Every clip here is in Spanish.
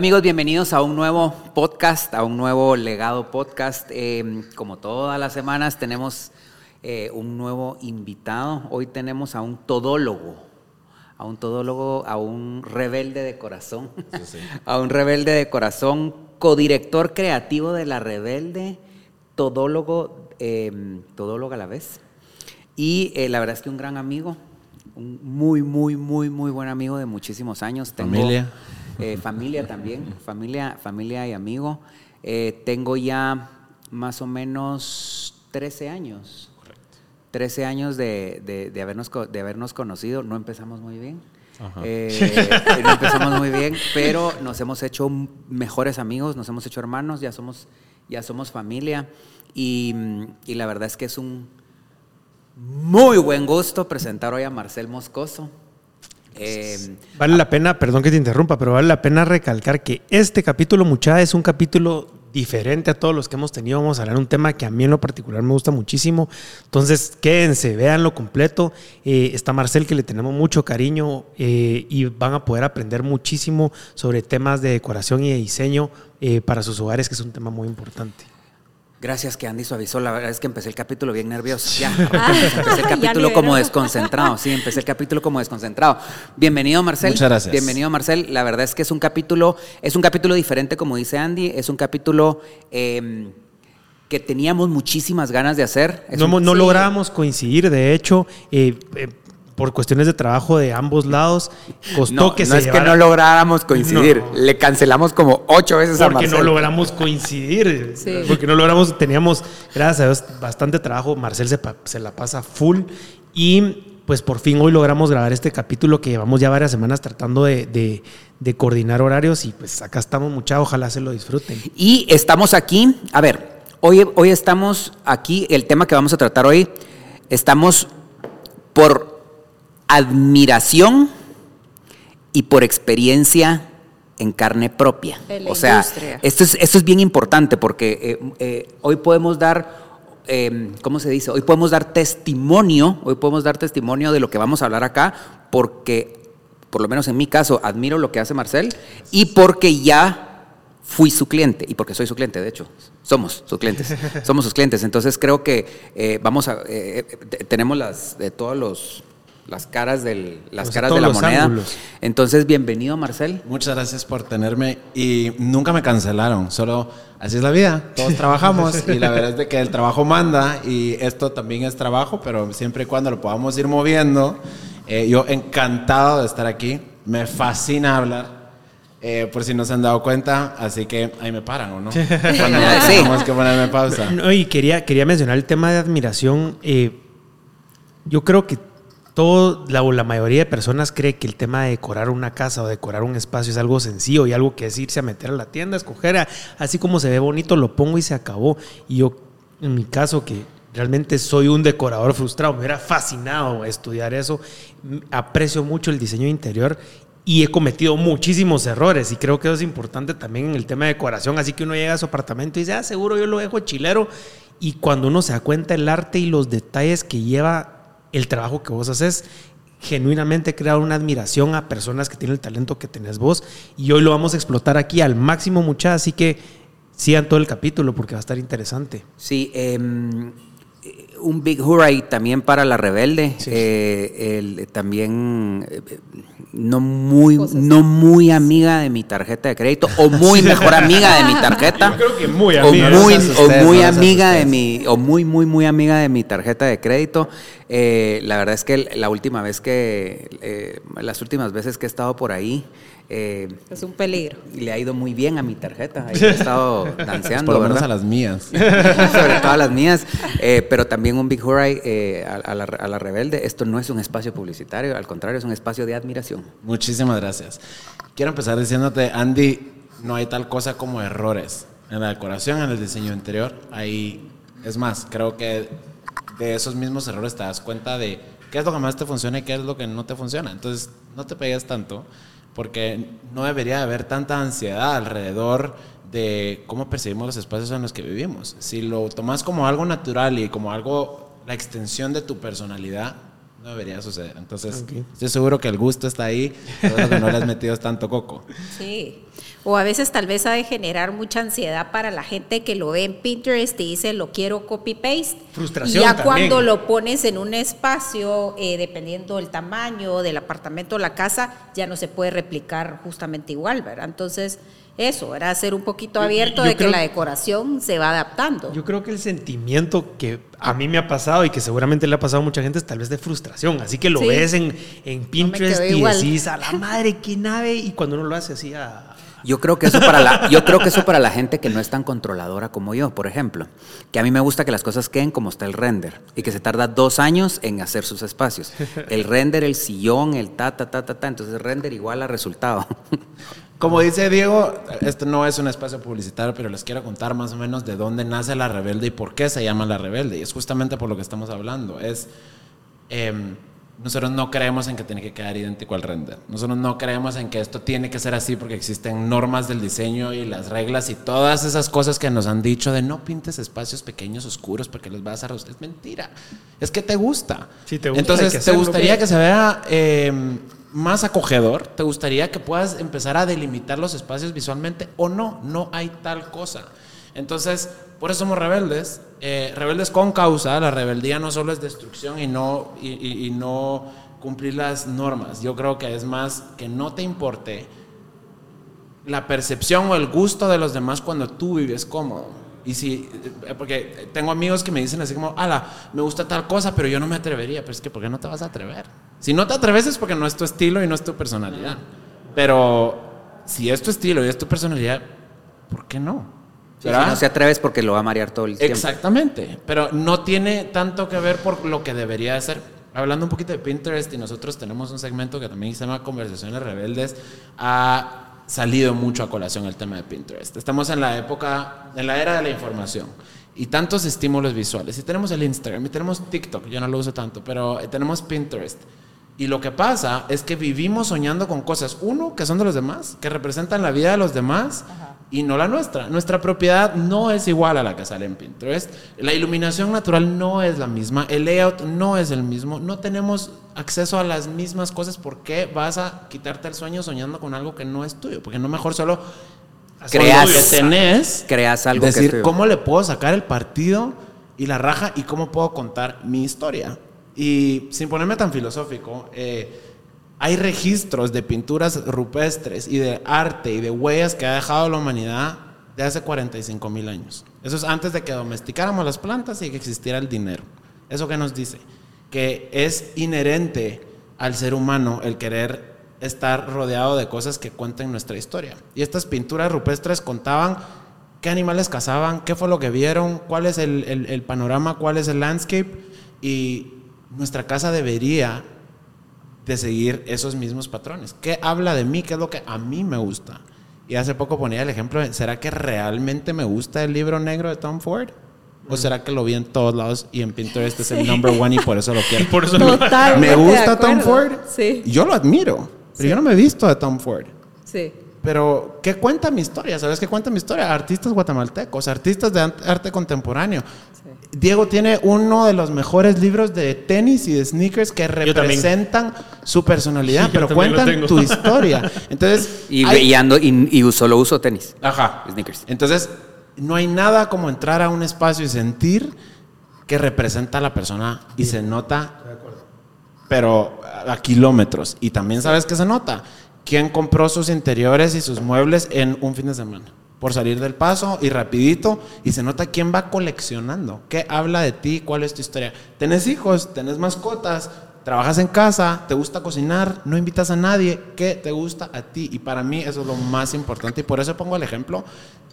Amigos, bienvenidos a un nuevo podcast, a un nuevo legado podcast. Eh, como todas las semanas tenemos eh, un nuevo invitado. Hoy tenemos a un todólogo, a un todólogo, a un rebelde de corazón, a un rebelde de corazón, codirector creativo de La Rebelde, todólogo, eh, todólogo a la vez. Y eh, la verdad es que un gran amigo, un muy, muy, muy, muy buen amigo de muchísimos años. Familia. Eh, familia también, familia, familia y amigo. Eh, tengo ya más o menos 13 años. 13 años de, de- de habernos, de habernos conocido. No empezamos muy bien. Eh, no empezamos muy bien, pero nos hemos hecho mejores amigos, nos hemos hecho hermanos, ya somos, ya somos familia. Y, y la verdad es que es un muy buen gusto presentar hoy a Marcel Moscoso. Eh, Vale la pena, perdón que te interrumpa, pero vale la pena recalcar que este capítulo, mucha, es un capítulo diferente a todos los que hemos tenido. Vamos a hablar de un tema que a mí en lo particular me gusta muchísimo. Entonces, quédense, véanlo completo. Eh, está Marcel, que le tenemos mucho cariño eh, y van a poder aprender muchísimo sobre temas de decoración y de diseño eh, para sus hogares, que es un tema muy importante. Gracias que Andy suavizó. La verdad es que empecé el capítulo bien nervioso. Ya, Ah. empecé el Ya capítulo como desconcentrado. Sí, empecé el capítulo como desconcentrado. Bienvenido, Marcel. Muchas gracias. Bienvenido, Marcel. La verdad es que es un capítulo, es un capítulo diferente, como dice Andy. Es un capítulo eh, que teníamos muchísimas ganas de hacer. Es no, un- hemos- no sí. lográbamos coincidir, de hecho, eh, eh, por cuestiones de trabajo de ambos lados, costó no, que no se es que no lográramos coincidir. No. Le cancelamos como ocho veces a porque Marcel. no logramos coincidir. Sí. Porque no logramos, teníamos, gracias a Dios, bastante trabajo. Marcel se, se la pasa full. Y pues por fin hoy logramos grabar este capítulo que llevamos ya varias semanas tratando de, de- de coordinar horarios. Y pues acá estamos, mucha, ojalá se lo disfruten. Y estamos aquí, a ver, hoy, hoy estamos aquí, el tema que vamos a tratar hoy, estamos por admiración y por experiencia en carne propia. En o sea, industria. esto es, esto es bien importante porque eh, eh, hoy podemos dar, eh, ¿cómo se dice? Hoy podemos dar testimonio, hoy podemos dar testimonio de lo que vamos a hablar acá porque, por lo menos en mi caso, admiro lo que hace Marcel y porque ya fui su cliente y porque soy su cliente, de hecho, somos sus clientes, somos sus clientes. Entonces creo que eh, vamos a, te- tenemos las de todos los las caras del, las O sea, caras de la moneda. ángulos. Entonces, bienvenido, Marcel. Muchas gracias por tenerme y nunca me cancelaron, solo así es la vida, todos trabajamos y la verdad es de que el trabajo manda y esto también es trabajo, pero siempre y cuando lo podamos ir moviendo, eh, yo encantado de estar aquí, me fascina hablar, eh, por si no se han dado cuenta, así que ahí me paran o no, cuando Sí. tenemos que ponerme pausa. No, y quería, quería mencionar el tema de admiración. eh, yo creo que todo, la, mayoría de personas cree que el tema de decorar una casa o decorar un espacio es algo sencillo y algo que es irse a meter a la tienda, escoger, así como se ve bonito, lo pongo y se acabó. Y yo, en mi caso, que realmente soy un decorador frustrado, me hubiera fascinado estudiar eso, aprecio mucho el diseño interior y he cometido muchísimos errores. Y creo que eso es importante también en el tema de decoración, así que uno llega a su apartamento y dice, ah, seguro yo lo dejo chilero y cuando uno se da cuenta el arte y los detalles que lleva el trabajo que vos haces, genuinamente crea una admiración a personas que tienen el talento que tenés vos y hoy lo vamos a explotar aquí al máximo mucha, así que sigan todo el capítulo porque va a estar interesante. Sí, em, eh, un big hooray también para la rebelde. Sí. Eh, el- también eh, no muy, no muy amiga de mi tarjeta de crédito o muy mejor amiga de mi tarjeta. creo que muy o amiga. muy, No o muy no amiga de mi o muy muy muy amiga de mi tarjeta de crédito Eh, la verdad es que la última vez que eh, las últimas veces que he estado por ahí eh, Es un peligro. le ha ido muy bien a mi tarjeta Ahí he estado danceando Por lo menos a las mías. sobre todo a las mías, eh, pero también un big hooray eh, a, a la, a la rebelde. Esto no es un espacio publicitario, al contrario, es un espacio de admiración. Muchísimas gracias. Quiero empezar diciéndote, Andy, no hay tal cosa como errores en la decoración, en el diseño interior. Hay, es más, creo que de esos mismos errores te das cuenta de qué es lo que más te funciona y qué es lo que no te funciona. Entonces, no te pegues tanto, porque no debería de haber tanta ansiedad alrededor de cómo percibimos los espacios en los que vivimos. Si lo tomas como algo natural y como algo, la extensión de tu personalidad, no debería suceder. Entonces, estoy seguro que el gusto está ahí, todo que no le has metido tanto coco. Sí. O a veces tal vez ha de generar mucha ansiedad para la gente que lo ve en Pinterest y dice lo quiero copy paste. Frustración. Y ya también. cuando lo pones en un espacio, eh, dependiendo del tamaño del apartamento o la casa, ya no se puede replicar justamente igual, ¿verdad? Entonces, eso, era ser un poquito abierto yo de que la decoración se va adaptando. Yo creo que el sentimiento que a mí me ha pasado y que seguramente le ha pasado a mucha gente es tal vez de frustración. Así que lo Sí. ves en, en Pinterest y igual. decís a la madre, qué nave. Y cuando uno lo hace así a. Yo creo que eso para la, yo creo que eso para la gente que no es tan controladora como yo, por ejemplo, que a mí me gusta que las cosas queden como está el render y que se tarda dos años en hacer sus espacios. El render, el sillón, el ta ta ta ta ta, entonces render igual a resultado. Como dice Diego, este no es un espacio publicitario, pero les quiero contar más o menos de dónde nace la rebelde y por qué se llama la rebelde. Y es justamente por lo que estamos hablando. Es em, nosotros no creemos en que tiene que quedar idéntico al render. Nosotros no creemos en que esto tiene que ser así porque existen normas del diseño y las reglas y todas esas cosas que nos han dicho de no pintes espacios pequeños oscuros porque los vas a arrastrar. Es mentira. Es que te gusta. Sí, te gusta, Entonces, que ¿te gustaría pues. que se vea em, más acogedor? ¿Te gustaría que puedas empezar a delimitar los espacios visualmente o no? No hay tal cosa. Entonces, por eso somos rebeldes. eh, rebeldes con causa. La rebeldía no solo es destrucción y no, y, no cumplir las normas. Yo creo que es más que no te importe la percepción o el gusto de los demás cuando tú vives cómodo. Y si, eh, porque tengo amigos que me dicen así como, ala, me gusta tal cosa, pero yo no me atrevería. Pero es que, ¿por qué no te vas a atrever? Si no te atreves es porque no es tu estilo y no es tu personalidad. Pero si es tu estilo y es tu personalidad, ¿por qué no? si ¿Verdad? no se atreve es porque lo va a marear todo el tiempo. Exactamente, pero no tiene tanto que ver por lo que debería de ser. Hablando un poquito de Pinterest y nosotros tenemos un segmento que también se llama Conversaciones Rebeldes, ha salido mucho a colación el tema de Pinterest. Estamos en la época, en la era de la información y tantos estímulos visuales. Y tenemos el Instagram y tenemos TikTok, yo no lo uso tanto, pero eh, tenemos Pinterest. Y lo que pasa es que vivimos soñando con cosas, uno, que son de los demás, que representan la vida de los demás y no la nuestra. Nuestra propiedad no es igual a la que sale en Pinterest. La iluminación natural no es la misma, el layout no es el mismo, no tenemos acceso a las mismas cosas. ¿Por qué vas a quitarte el sueño soñando con algo que no es tuyo? Porque no mejor solo Creas- lo que tenés, creas algo que es decir tuyo. cómo le puedo sacar el partido y la raja y cómo puedo contar mi historia. Y sin ponerme tan filosófico, eh, hay registros de pinturas rupestres y de arte y de huellas que ha dejado la humanidad de hace 45 mil años. Eso es antes de que domesticáramos las plantas y que existiera el dinero. ¿Eso qué nos dice? Que es inherente al ser humano el querer estar rodeado de cosas que cuenten nuestra historia. Y estas pinturas rupestres contaban qué animales cazaban, qué fue lo que vieron, cuál es el, el- el panorama, cuál es el landscape. Y nuestra casa debería de seguir esos mismos patrones. ¿Qué habla de mí? ¿Qué es lo que a mí me gusta? Y hace poco ponía el ejemplo, de, ¿será que realmente me gusta el libro negro de Tom Ford? ¿O será que lo vi en todos lados y en Pinterest es el number one y por eso lo quiero? Por eso Totalmente ¿Me gusta Tom. Ford? Sí. Yo lo admiro, pero yo no me he visto de Tom Ford. Sí. Pero, ¿qué cuenta mi historia? ¿Sabes qué cuenta mi historia? Artistas guatemaltecos, artistas de arte contemporáneo. Diego tiene uno de los mejores libros de tenis y de sneakers que representan su personalidad, pero cuentan tu historia. Entonces, Y, hay- y ando y, y solo uso tenis. Ajá. Sneakers. Entonces, no hay nada como entrar a un espacio y sentir que representa a la persona y se nota, pero a kilómetros. Y también sabes que se nota. ¿Quién compró sus interiores y sus muebles en un fin de semana? Por salir del paso y rapidito. Y se nota quién va coleccionando. ¿Qué habla de ti? ¿Cuál es tu historia? ¿Tenés hijos? ¿Tenés mascotas? ¿Trabajas en casa? ¿Te gusta cocinar? ¿No invitas a nadie? ¿Qué te gusta a ti? Y para mí eso es lo más importante. Y por eso pongo el ejemplo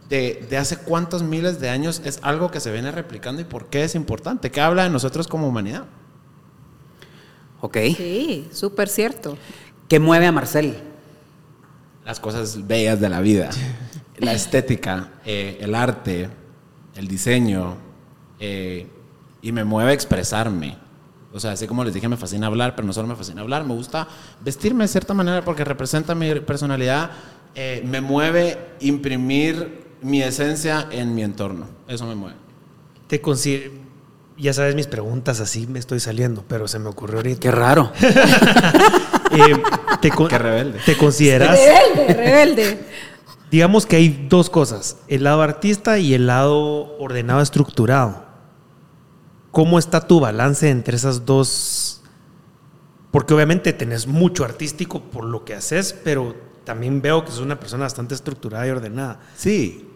de, de hace cuántos miles de años es algo que se viene replicando y por qué es importante. ¿Qué habla de nosotros como humanidad? Ok. Sí, súper cierto. ¿Qué mueve a Marcel? Las cosas bellas de la vida. La estética, eh, el arte, el diseño, eh, y me mueve a expresarme. O sea, así como les dije, me fascina hablar, pero no solo me fascina hablar, me gusta vestirme de cierta manera porque representa mi personalidad, eh, me mueve imprimir mi esencia en mi entorno. Eso me mueve. Te consider- ya sabes mis preguntas, así me estoy saliendo, pero se me ocurrió ahorita. Qué raro. Eh, te, con- Qué rebelde. ¿Te consideras? Rebelde, rebelde. Digamos que hay dos cosas, el lado artista y el lado ordenado, estructurado. ¿Cómo está tu balance entre esas dos? Porque obviamente tenés mucho artístico por lo que haces, pero también veo que sos una persona bastante estructurada y ordenada. Sí,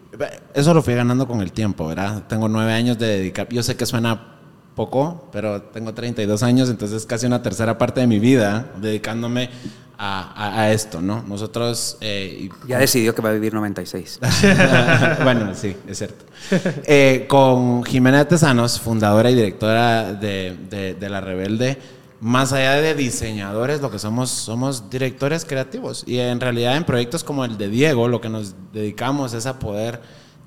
eso lo fui ganando con el tiempo, ¿verdad? Tengo nueve años de dedicar. Yo sé que suena poco, pero tengo 32 años, entonces casi una tercera parte de mi vida dedicándome a, a- a esto, ¿no? Nosotros. eh, Ya decidió que va a vivir 96. bueno, sí, es cierto. Eh, con Jimena Tesanos, fundadora y directora de, de- de La Rebelde, más allá de diseñadores, lo que somos, somos directores creativos. Y en realidad en proyectos como el de Diego, lo que nos dedicamos es a poder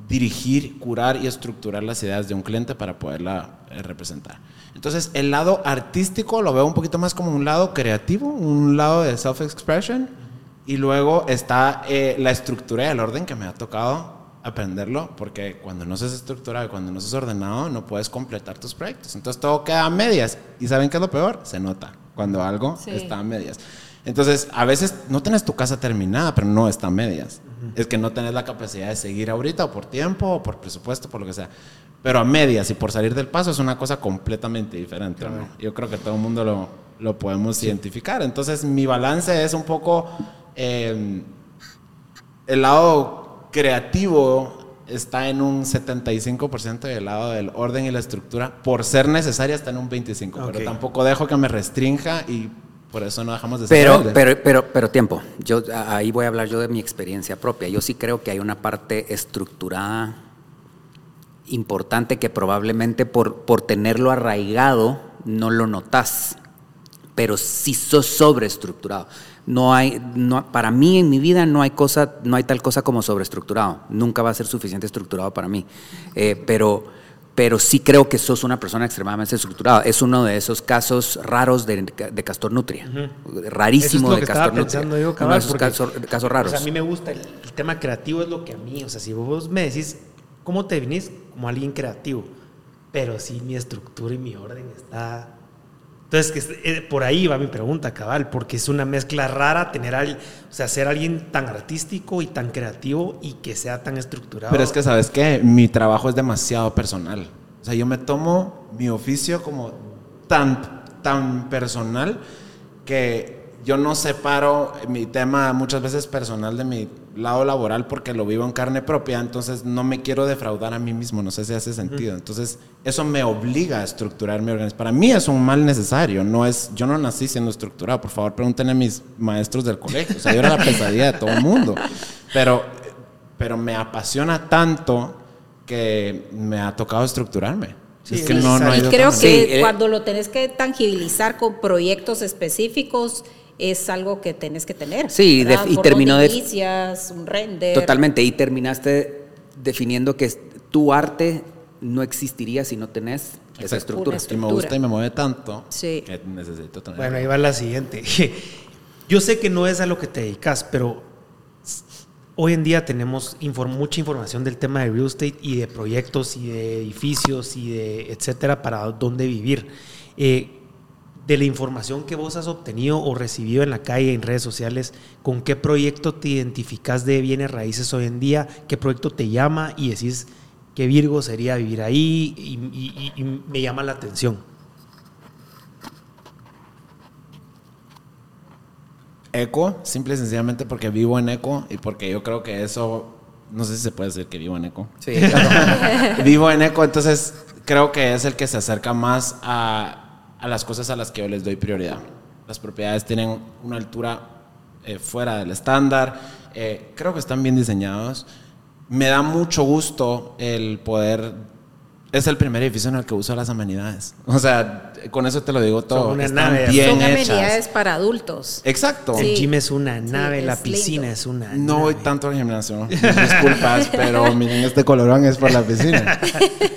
dirigir, curar y estructurar las ideas de un cliente para poderla eh, representar. Entonces, el lado artístico lo veo un poquito más como un lado creativo, un lado de self-expression. Y luego está eh, la estructura y el orden que me ha tocado aprenderlo, porque cuando no seas estructurado y cuando no seas ordenado, no puedes completar tus proyectos. Entonces todo queda a medias. ¿Y saben qué es lo peor? Se nota cuando algo Sí. está a medias. Entonces, a veces no tienes tu casa terminada, pero no está a medias. Es que no tenés la capacidad de seguir ahorita, o por tiempo, o por presupuesto, por lo que sea. Pero a medias y por salir del paso es una cosa completamente diferente. ¿no? Yo creo que todo el mundo lo, lo podemos identificar. Entonces, mi balance es un poco eh, el lado creativo está en un 75% y el lado del orden y la estructura, por ser necesaria, está en un 25%. Ok. Pero tampoco dejo que me restrinja y por eso no dejamos de ser Pero, pero, pero, pero tiempo. Yo ahí voy a hablar yo de mi experiencia propia. Yo sí creo que hay una parte estructurada importante que probablemente por, por tenerlo arraigado no lo notas, pero sí sos sobreestructurado. No hay, no, para mí en mi vida no hay cosa, no hay tal cosa como sobreestructurado. Nunca va a ser suficiente estructurado para mí. Eh, pero, pero sí creo que sos una persona extremadamente estructurada. Es uno de esos casos raros de, de Castor Nutria. Rarísimo Eso es lo de que Castor estaba Nutria. pensando yo, uno cabal, de esos casos, casos raros. O sea, a mí me gusta el, el tema creativo, es lo que a mí, o sea, si vos me decís, ¿cómo te definís? Como alguien creativo. Pero sí, mi estructura y mi orden está... Entonces, eh, por ahí va mi pregunta, cabal, porque es una mezcla rara tener al, o sea, ser alguien tan artístico y tan creativo y que sea tan estructurado. Pero es que, ¿sabes qué? Mi trabajo es demasiado personal. O sea, yo me tomo mi oficio como tan, tan personal que yo no separo mi tema muchas veces personal de mi lado laboral porque lo vivo en carne propia, entonces no me quiero defraudar a mí mismo, no sé si hace sentido. Entonces, eso me obliga a estructurar mi organización. Para mí es un mal necesario, no es, yo no nací siendo estructurado, por favor pregúntenle a mis maestros del colegio, o sea, yo era la pesadilla de todo el mundo, pero, pero me apasiona tanto que me ha tocado estructurarme. Sí, es que no, no hay creo que. Sí, eh. cuando lo tenés que tangibilizar con proyectos específicos es algo que tenés que tener. Sí, y terminó de- inicias, un render. Totalmente. Y terminaste definiendo que tu arte no existiría si no tenés esa Exacto. estructura. Una Y me gusta y me mueve tanto Sí. que necesito tener. Bueno, ahí va la siguiente. Yo sé que no es a lo que te dedicas, pero hoy en día tenemos mucha información del tema de real estate y de proyectos y de edificios y de etcétera para dónde vivir. Eh, de la información que vos has obtenido o recibido en la calle, en redes sociales, ¿con qué proyecto te identificas de bienes raíces hoy en día? ¿Qué proyecto te llama y decís qué Virgo sería vivir ahí y, y- y- y me llama la atención? Eco, simple y sencillamente porque vivo en Eco y porque yo creo que eso, no sé si se puede decir que vivo en Eco. Sí, claro. vivo en Eco, entonces creo que es el que se acerca más a, a las cosas a las que yo les doy prioridad. Las propiedades tienen una altura eh, fuera del estándar, eh, creo que están bien diseñados. Me da mucho gusto el poder... Es el primer edificio en el que uso las amenidades. O sea, con eso te lo digo todo. una Están nave. bien Son hechas. amenidades para adultos. Exacto. Sí. El gym es una Sí, nave, la es piscina lindo. es una No voy tanto al gimnasio, disculpas, pero miren este colorón es por la piscina.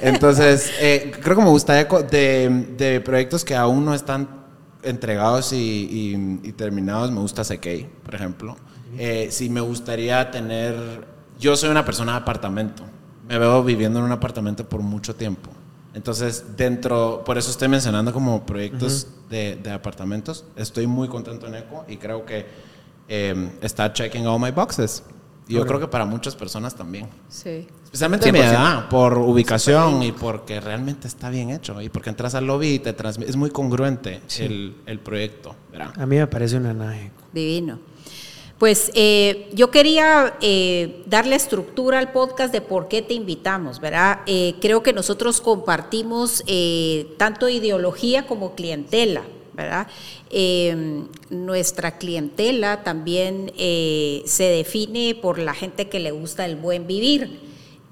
Entonces, eh, creo que me gustaría de, de proyectos que aún no están entregados y, y- y terminados, me gusta CK, por ejemplo. Eh, sí, me gustaría tener... Yo soy una persona de apartamento. Me veo viviendo en un apartamento por mucho tiempo. Entonces, dentro, por eso estoy mencionando como proyectos de, de apartamentos. Estoy muy contento en Eco y creo que eh, está checking all my boxes. Y yo creo que para muchas personas también. Sí. Especialmente mi edad, por ubicación y porque realmente está bien hecho. Y porque entras al lobby y te transmite. Es muy congruente el, el proyecto. ¿verdad? A mí me parece una naje. Divino. Pues eh, yo quería eh, darle estructura al podcast de por qué te invitamos, ¿verdad? Eh, creo que nosotros compartimos eh, tanto ideología como clientela, ¿verdad? Nuestra clientela también se define por la gente que le gusta el buen vivir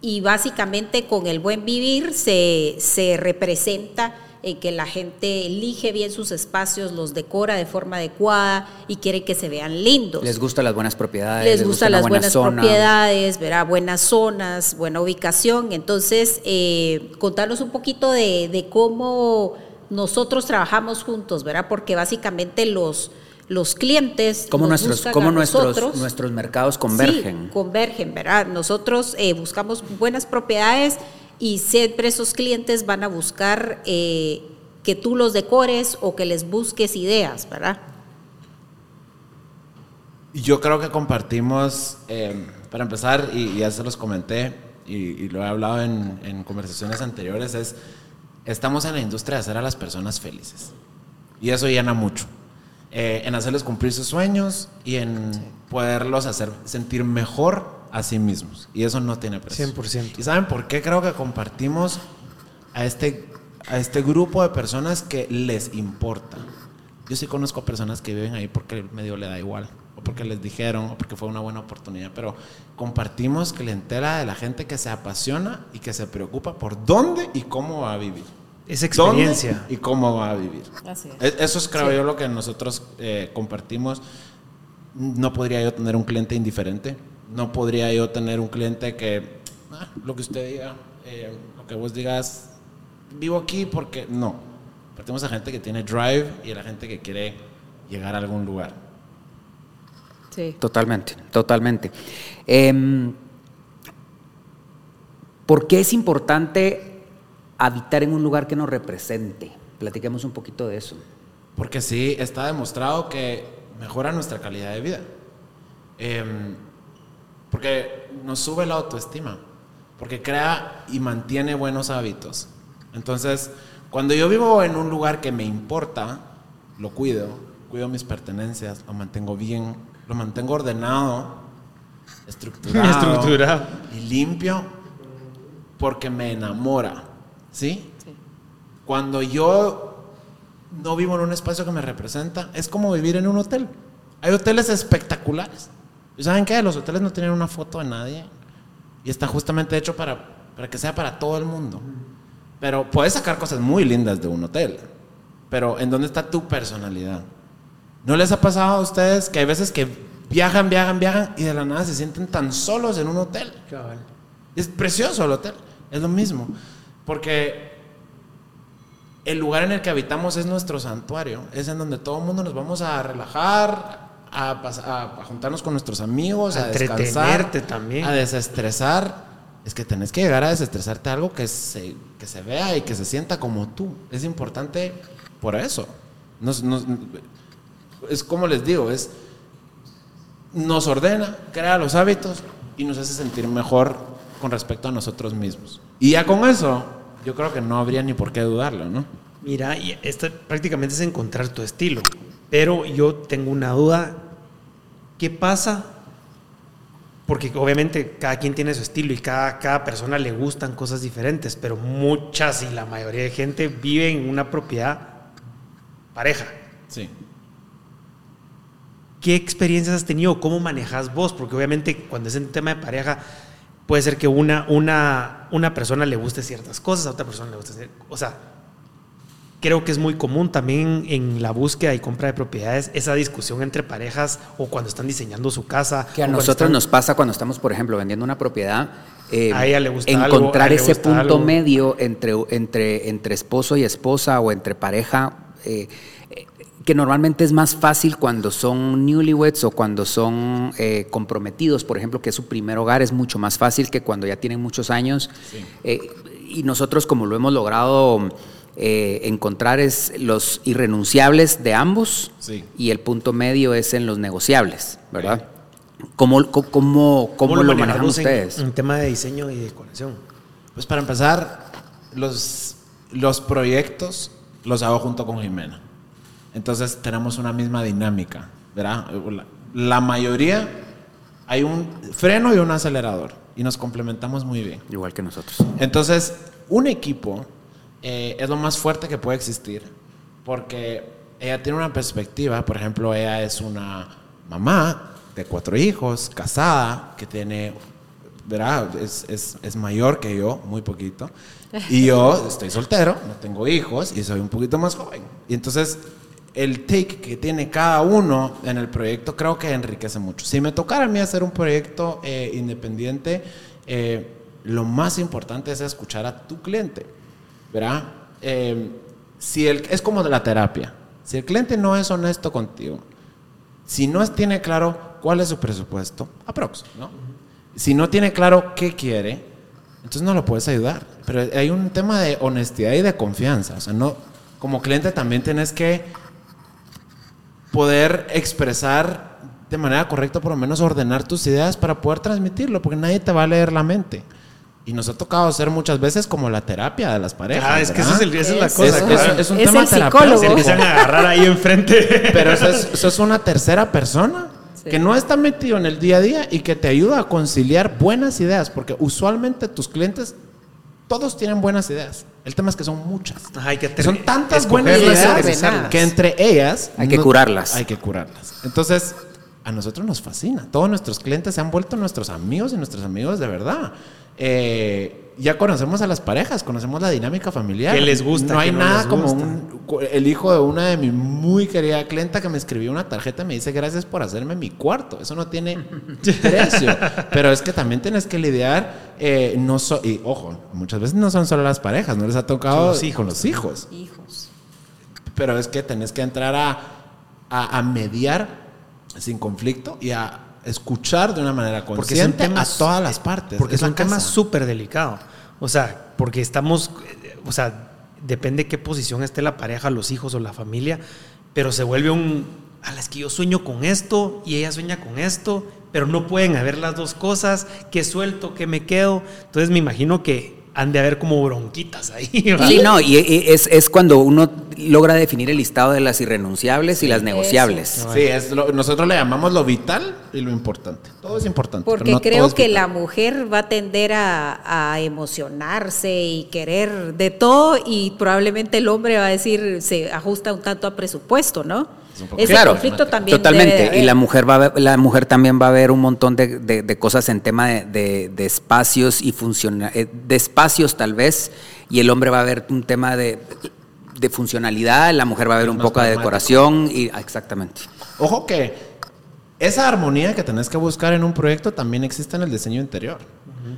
y básicamente con el buen vivir se, se representa en que la gente elige bien sus espacios, los decora de forma adecuada y quiere que se vean lindos. Les gustan las buenas propiedades. Les gustan las buena buenas zona. propiedades, verá, buenas zonas, buena ubicación. Entonces, eh, contarnos un poquito de, de cómo nosotros trabajamos juntos, ¿verdad? Porque básicamente los, los clientes. Nos nuestros, nosotros. nuestros mercados convergen. Sí, convergen, ¿verdad? Nosotros eh, buscamos buenas propiedades y siempre esos clientes van a buscar eh, que tú los decores o que les busques ideas, ¿verdad? Yo creo que compartimos, eh, para empezar, y ya se los comenté, y, y lo he hablado en, en conversaciones anteriores, es, estamos en la industria de hacer a las personas felices. Y eso llena mucho. Eh, en hacerles cumplir sus sueños y en poderlos hacer sentir mejor a sí mismos. Y eso no tiene precio. 100%. ¿Y saben por qué creo que compartimos a este, a este grupo de personas que les importa? Yo sí conozco personas que viven ahí porque el medio le da igual, o porque les dijeron, o porque fue una buena oportunidad, pero compartimos clientela de la gente que se apasiona y que se preocupa por dónde y cómo va a vivir. Es experiencia. ¿Dónde y cómo va a vivir. Así E- Eso es, creo Sí. yo, lo que nosotros eh, compartimos. No podría yo tener un cliente indiferente. No podría yo tener un cliente que, ah, lo que usted diga, eh, lo que vos digas, vivo aquí porque no. Partimos a gente que tiene drive y a la gente que quiere llegar a algún lugar. Sí. Totalmente, totalmente. Em, ¿Por qué es importante habitar en un lugar que nos represente? Platiquemos un poquito de eso. Porque sí, está demostrado que mejora nuestra calidad de vida. Em, porque nos sube la autoestima. Porque crea y mantiene buenos hábitos. Entonces, cuando yo vivo en un lugar que me importa, lo cuido, cuido mis pertenencias, lo mantengo bien, lo mantengo ordenado, estructurado, Estructurado. y limpio, porque me enamora. ¿Sí? Sí. Cuando yo no vivo en un espacio que me representa, es como vivir en un hotel. Hay hoteles espectaculares. ¿Y saben qué? Los hoteles no tienen una foto de nadie. Y está justamente hecho para, para que sea para todo el mundo. Pero puedes sacar cosas muy lindas de un hotel. Pero ¿en dónde está tu personalidad? ¿No les ha pasado a ustedes que hay veces que viajan, viajan, viajan y de la nada se sienten tan solos en un hotel? Es precioso el hotel. Es lo mismo. Porque el lugar en el que habitamos es nuestro santuario. Es en donde todo el mundo nos vamos a relajar, a, a- a juntarnos con nuestros amigos, A a, descansar, también. a desestresar. Es que tenés que llegar a desestresarte algo que se, que se vea y que se sienta como tú. Es importante por eso. Nos- nos- es como les digo, es nos ordena, crea los hábitos y nos hace sentir mejor con respecto a nosotros mismos. Y ya con eso, yo creo que no habría ni por qué dudarlo, ¿no? Mira, y esto prácticamente es encontrar tu estilo. Pero yo tengo una duda. ¿Qué pasa? Porque obviamente cada quien tiene su estilo y cada, cada persona le gustan cosas diferentes, pero muchas y la mayoría de gente vive en una propiedad pareja. Sí. ¿Qué experiencias has tenido? ¿Cómo manejas vos? Porque obviamente cuando es en tema de pareja, puede ser que una, una, una persona le guste ciertas cosas, a otra persona le guste ciertas O sea, creo que es muy común también en la búsqueda y compra de propiedades esa discusión entre parejas o cuando están diseñando su casa. Que a nosotros están- nos pasa cuando estamos, por ejemplo, vendiendo una propiedad. eh, A ella le gusta algo, encontrar ese gusta punto algo. medio entre, entre, entre esposo y esposa o entre pareja, eh, eh, que normalmente es más fácil cuando son newlyweds o cuando son eh, comprometidos, por ejemplo, que es su primer hogar, es mucho más fácil que cuando ya tienen muchos años. Eh, y nosotros como lo hemos logrado eh, encontrar es los irrenunciables de ambos Sí. y el punto medio es en los negociables, ¿verdad? ¿Cómo, cómo, cómo, cómo lo manejan manejamos en- ustedes? En, tema de diseño y decoración. Pues para empezar, los, los proyectos los hago junto con Jimena. Entonces tenemos una misma dinámica, ¿verdad? La, la mayoría hay un freno y un acelerador y nos complementamos muy bien. Igual que nosotros. Entonces, un equipo eh, es lo más fuerte que puede existir porque ella tiene una perspectiva, por ejemplo, ella es una mamá de cuatro hijos, casada, que tiene, ¿verdad? Es, es- es mayor que yo, muy poquito. Y yo estoy soltero, no tengo hijos y soy un poquito más joven. Y entonces, el take que tiene cada uno en el proyecto creo que enriquece mucho. Si me tocara a mí hacer un proyecto eh, independiente, eh, lo más importante es escuchar a tu cliente, ¿verdad? Eh, si el, es como de la terapia. Si el cliente no es honesto contigo, si no tiene claro cuál es su presupuesto, aprox, ¿no? Si no tiene claro qué quiere, entonces no lo puedes ayudar. Pero hay un tema de honestidad y de confianza. O sea, no, como cliente también tienes que poder expresar de manera correcta, por lo menos ordenar tus ideas para poder transmitirlo, porque nadie te va a leer la mente. Y nos ha tocado ser muchas veces como la terapia de las parejas. Ah, es que ¿verdad? esa es, el- esa es la cosa. Es- claro. es- es un Es tema el terapéutico. psicólogo. Se empiezan a agarrar ahí enfrente. Pero eso es, eso es una tercera persona Sí. que no está metido en el día a día y que te ayuda a conciliar buenas ideas, porque usualmente tus clientes todos tienen buenas ideas. El tema es que son muchas. Ajá, hay que Y son tantas buenas ideas que entre ellas Hay que curarlas. Hay que curarlas. Entonces, a nosotros nos fascina. Todos nuestros clientes se han vuelto nuestros amigos y nuestros amigos de verdad. Eh, ya conocemos a las parejas, conocemos la dinámica familiar. ¿Qué les gusta, No hay no nada como un, el hijo de una de mi muy querida clienta que me escribió una tarjeta y me dice gracias por hacerme mi cuarto. Eso no tiene precio. Pero es que también tienes que lidiar, eh, no so- y ojo, muchas veces no son solo las parejas, no les ha tocado Con los hijos. con los hijos. Hijos. Pero es que tenés que entrar a, a, a mediar sin conflicto y a escuchar de una manera consciente temas- a todas las partes. Porque Es un tema súper delicado. O sea, porque estamos, o sea, depende qué posición esté la pareja, los hijos o la familia, pero se vuelve un, a las que yo sueño con esto y ella sueña con esto, pero no pueden haber las dos cosas, qué suelto, qué me quedo. Entonces me imagino que han de haber como bronquitas ahí. Sí, no, y, y es, es cuando uno logra definir el listado de las irrenunciables y las negociables. Sí, es lo- nosotros le llamamos lo vital y lo importante. Todo es importante. pero Porque no creo es que vital. la mujer va a tender a, a emocionarse y querer de todo y probablemente el hombre va a decir, se ajusta un tanto a presupuesto, ¿no? Un poco Ese Claro, conflicto también totalmente. debe de haber. y la mujer va a ver- la mujer también va a ver un montón de, de- de cosas en tema de, de- de espacios y funciona, eh, de espacios tal vez, y el hombre va a ver un tema de, de funcionalidad, la mujer va a ver un poco de decoración y ah, exactamente. Ojo que esa armonía que tenés que buscar en un proyecto también existe en el diseño interior.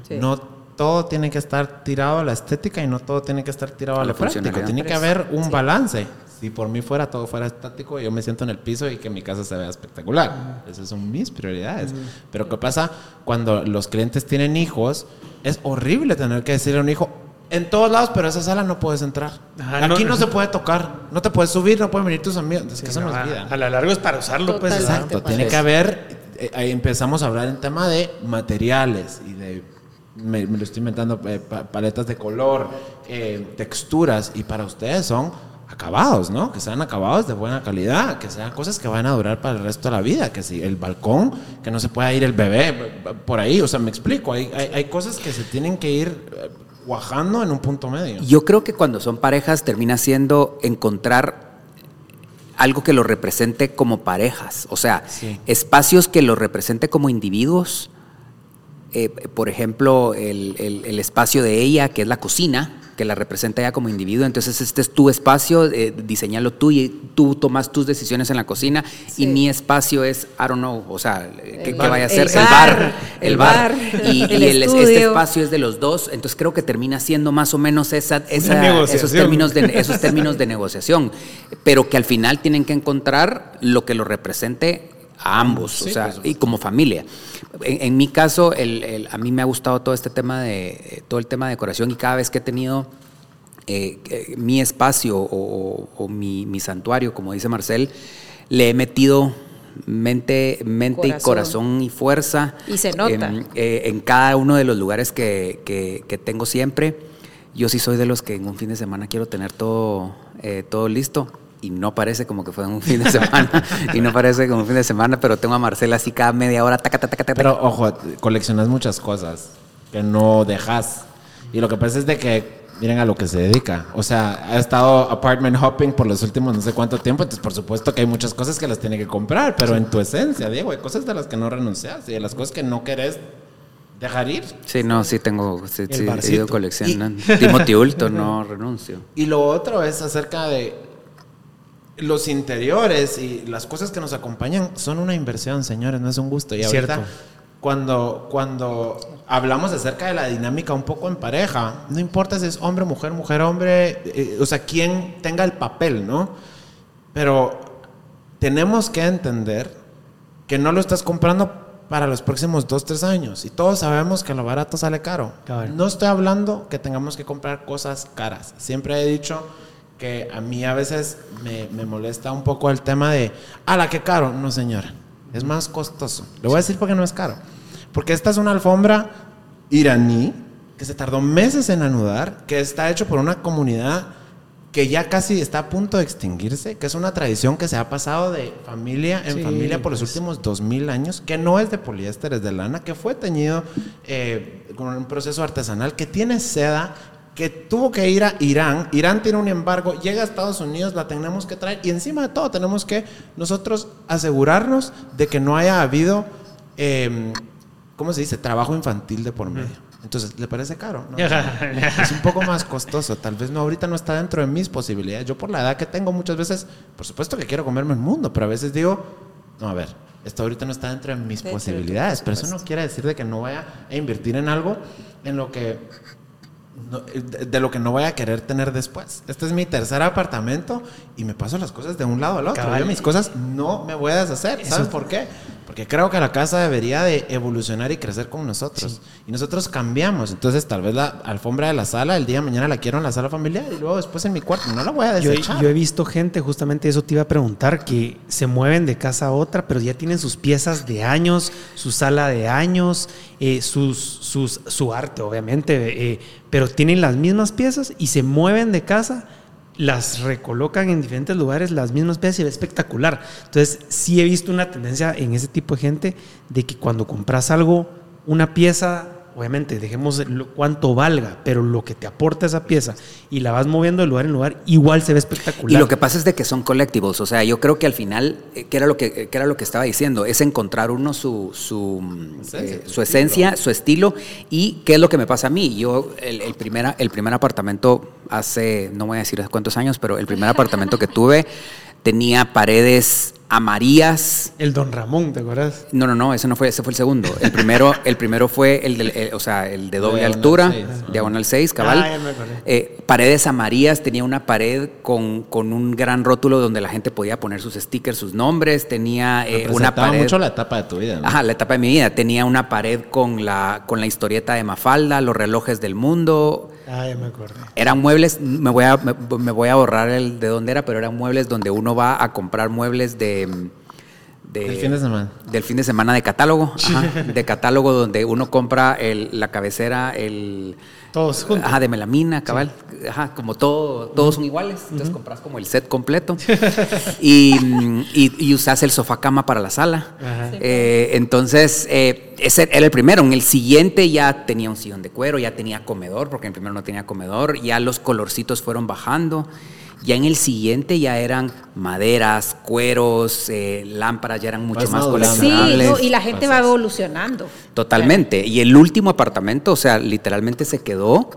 Sí. No todo tiene que estar tirado a la estética y no todo tiene que estar tirado a A la funcionalidad. Tiene que haber un balance. Si por mí fuera todo fuera estático, yo me siento en el piso y que mi casa se vea espectacular. Esas son mis prioridades. Pero ¿qué pasa cuando los clientes tienen hijos? Es horrible tener que decirle a un hijo, en todos lados, pero esa sala no puedes entrar. Ajá, Aquí no- no, se puede tocar, no te puedes subir, no pueden venir tus amigos. Es que eso no es a, vida. a la largo es para usarlo, pues. Exacto, pues. tiene que haber, eh, ahí empezamos a hablar en tema de materiales y de, me, me lo estoy inventando, eh, pa- paletas de color, eh, texturas, y para ustedes son acabados, ¿no? Que sean acabados de buena calidad, que sean cosas que van a durar para el resto de la vida, que si el balcón, que no se pueda ir el bebé eh, por ahí, o sea, me explico, hay, hay, hay cosas que se tienen que ir eh, cuajando en un punto medio. Yo creo que cuando son parejas termina siendo encontrar algo que los represente como parejas, o sea, Sí. espacios que los represente como individuos. Eh, por ejemplo, el, el- el espacio de ella, que es la cocina, que la representa ella como individuo. Entonces, este es tu espacio, eh, diseñalo tú y tú tomas tus decisiones en la cocina. Sí. Y mi espacio es, I don't know, o sea, ¿qué, vaya a ser? El bar, bar. El, bar. bar, Y, el y el- este espacio es de los dos. Entonces, creo que termina siendo más o menos esa, esos, términos de, esos términos de negociación. Pero que al final tienen que encontrar lo que lo represente a ambos, o sea, y como familia. En, mi caso, el, a mí me ha gustado todo este tema de, todo el tema de decoración y cada vez que he tenido eh, mi espacio o, mi, santuario, como dice Marcel, le he metido mente, mente y corazón y fuerza. Y se nota. Eh, en, cada uno de los lugares que, que, tengo siempre. Yo sí soy de los que en un fin de semana quiero tener todo, eh, todo listo y no parece como que fue un fin de semana y no parece como un fin de semana, pero tengo a Marcela así cada media hora, taca, taca, taca, Pero ojo, coleccionas muchas cosas que no dejas. Y lo que pasa es de que miren a lo que se dedica. O sea, ha estado apartment hopping por los últimos no sé cuánto tiempo, entonces por supuesto que hay muchas cosas que las tiene que comprar, pero en tu esencia, Diego, hay cosas de las que no renuncias y de las cosas que no querés dejar ir. Sí, no, sí tengo, sí, sí he ido coleccionando. Timothy Ulton, no renuncio. Y lo otro es acerca de los interiores y las cosas que nos acompañan son una inversión, señores, no es un gusto. Y ahorita, cuando, cuando hablamos acerca de la dinámica un poco en pareja, no importa si es hombre, mujer, mujer, hombre, eh, o sea, quien tenga el papel, ¿no? Pero tenemos que entender que no lo estás comprando para los próximos dos, tres años. Y todos sabemos que lo barato sale caro. No estoy hablando que tengamos que comprar cosas caras. Siempre he dicho que a mí a veces me, me molesta un poco el tema de, la qué caro! No, señora, es más costoso. Le voy a decir porque no es caro. Porque esta es una alfombra iraní que se tardó meses en anudar, que está hecho por una comunidad que ya casi está a punto de extinguirse, que es una tradición que se ha pasado de familia en familia por los pues. últimos dos mil años, que no es de poliéster, es de lana, que fue teñido eh, con un proceso artesanal, que tiene seda, que tuvo que ir a Irán. Irán tiene un embargo, llega a Estados Unidos, la tenemos que traer y encima de todo tenemos que nosotros asegurarnos de que no haya habido, eh, ¿cómo se dice?, trabajo infantil de por medio. Entonces, ¿le parece caro? es un poco más costoso. Tal vez no, ahorita no está dentro de mis posibilidades. Yo por la edad que tengo muchas veces, por supuesto que quiero comerme el mundo, pero a veces digo, no, a ver, esto ahorita no está dentro de mis posibilidades. Pero eso no quiere decir de que no vaya a invertir en algo en lo que de lo que no voy a querer tener después. Este es mi tercer apartamento y me paso las cosas de un lado al otro. Yo mis cosas no me voy a deshacer. ¿Sabes por qué? Porque creo que la casa debería de evolucionar y crecer con nosotros. Y nosotros cambiamos. Entonces, tal vez la alfombra de la sala, el día de mañana la quiero en la sala familiar y luego después en mi cuarto. No la voy a desechar. Yo, he visto gente, justamente eso te iba a preguntar, que se mueven de casa a otra, pero ya tienen sus piezas de años, su sala de años, eh, sus, sus, su arte, obviamente, eh, pero tienen las mismas piezas y se mueven de casa las recolocan en diferentes lugares las mismas piezas y es espectacular. Entonces, sí he visto una tendencia en ese tipo de gente de que cuando compras algo, una pieza obviamente, dejemos cuánto valga, pero lo que te aporta esa pieza y la vas moviendo de lugar en lugar, igual se ve espectacular. Y lo que pasa es de que son colectivos, o sea, yo creo que al final, eh, que era lo que, eh, era lo que estaba diciendo, es encontrar uno su, su, esencia, eh, su, esencia su, estilo y qué es lo que me pasa a mí. Yo, el, el, primer, el primer apartamento hace, no voy a decir cuántos años, pero el primer apartamento que tuve tenía paredes amarillas. El Don Ramón, ¿te acuerdas? No, no, no, ese no fue, ese fue el segundo. El primero, el primero fue el, de, o sea, el de doble altura, diagonal 6, cabal. Ah, eh, paredes amarillas, tenía una pared con, con, un gran rótulo donde la gente podía poner sus stickers, sus nombres, tenía eh, una pared... mucho la etapa de tu vida. Ajá, la etapa de mi vida. Tenía una pared con la, con la historieta de Mafalda, los relojes del mundo. Ah, ya me acordé. Eran muebles, me voy a, me, voy a borrar el de dónde era, pero eran muebles donde uno va a comprar muebles de del fin de semana. Del fin de semana de catálogo. de catálogo donde uno compra el, la cabecera, el. Todos juntos. Ajá, de melamina, cabal. Ajá, como todo, todos son iguales. Entonces compras como el set completo. y, y, usas el sofá cama para la sala. Eh, entonces, eh, ese era el primero. En el siguiente ya tenía un sillón de cuero, ya tenía comedor, porque en el primero no tenía comedor. Ya los colorcitos fueron bajando. Ya en el siguiente ya eran maderas, cueros, eh, lámparas, ya eran mucho más coleccionables. Sí, y la gente va evolucionando. Totalmente. Y el último apartamento, o sea, literalmente se quedó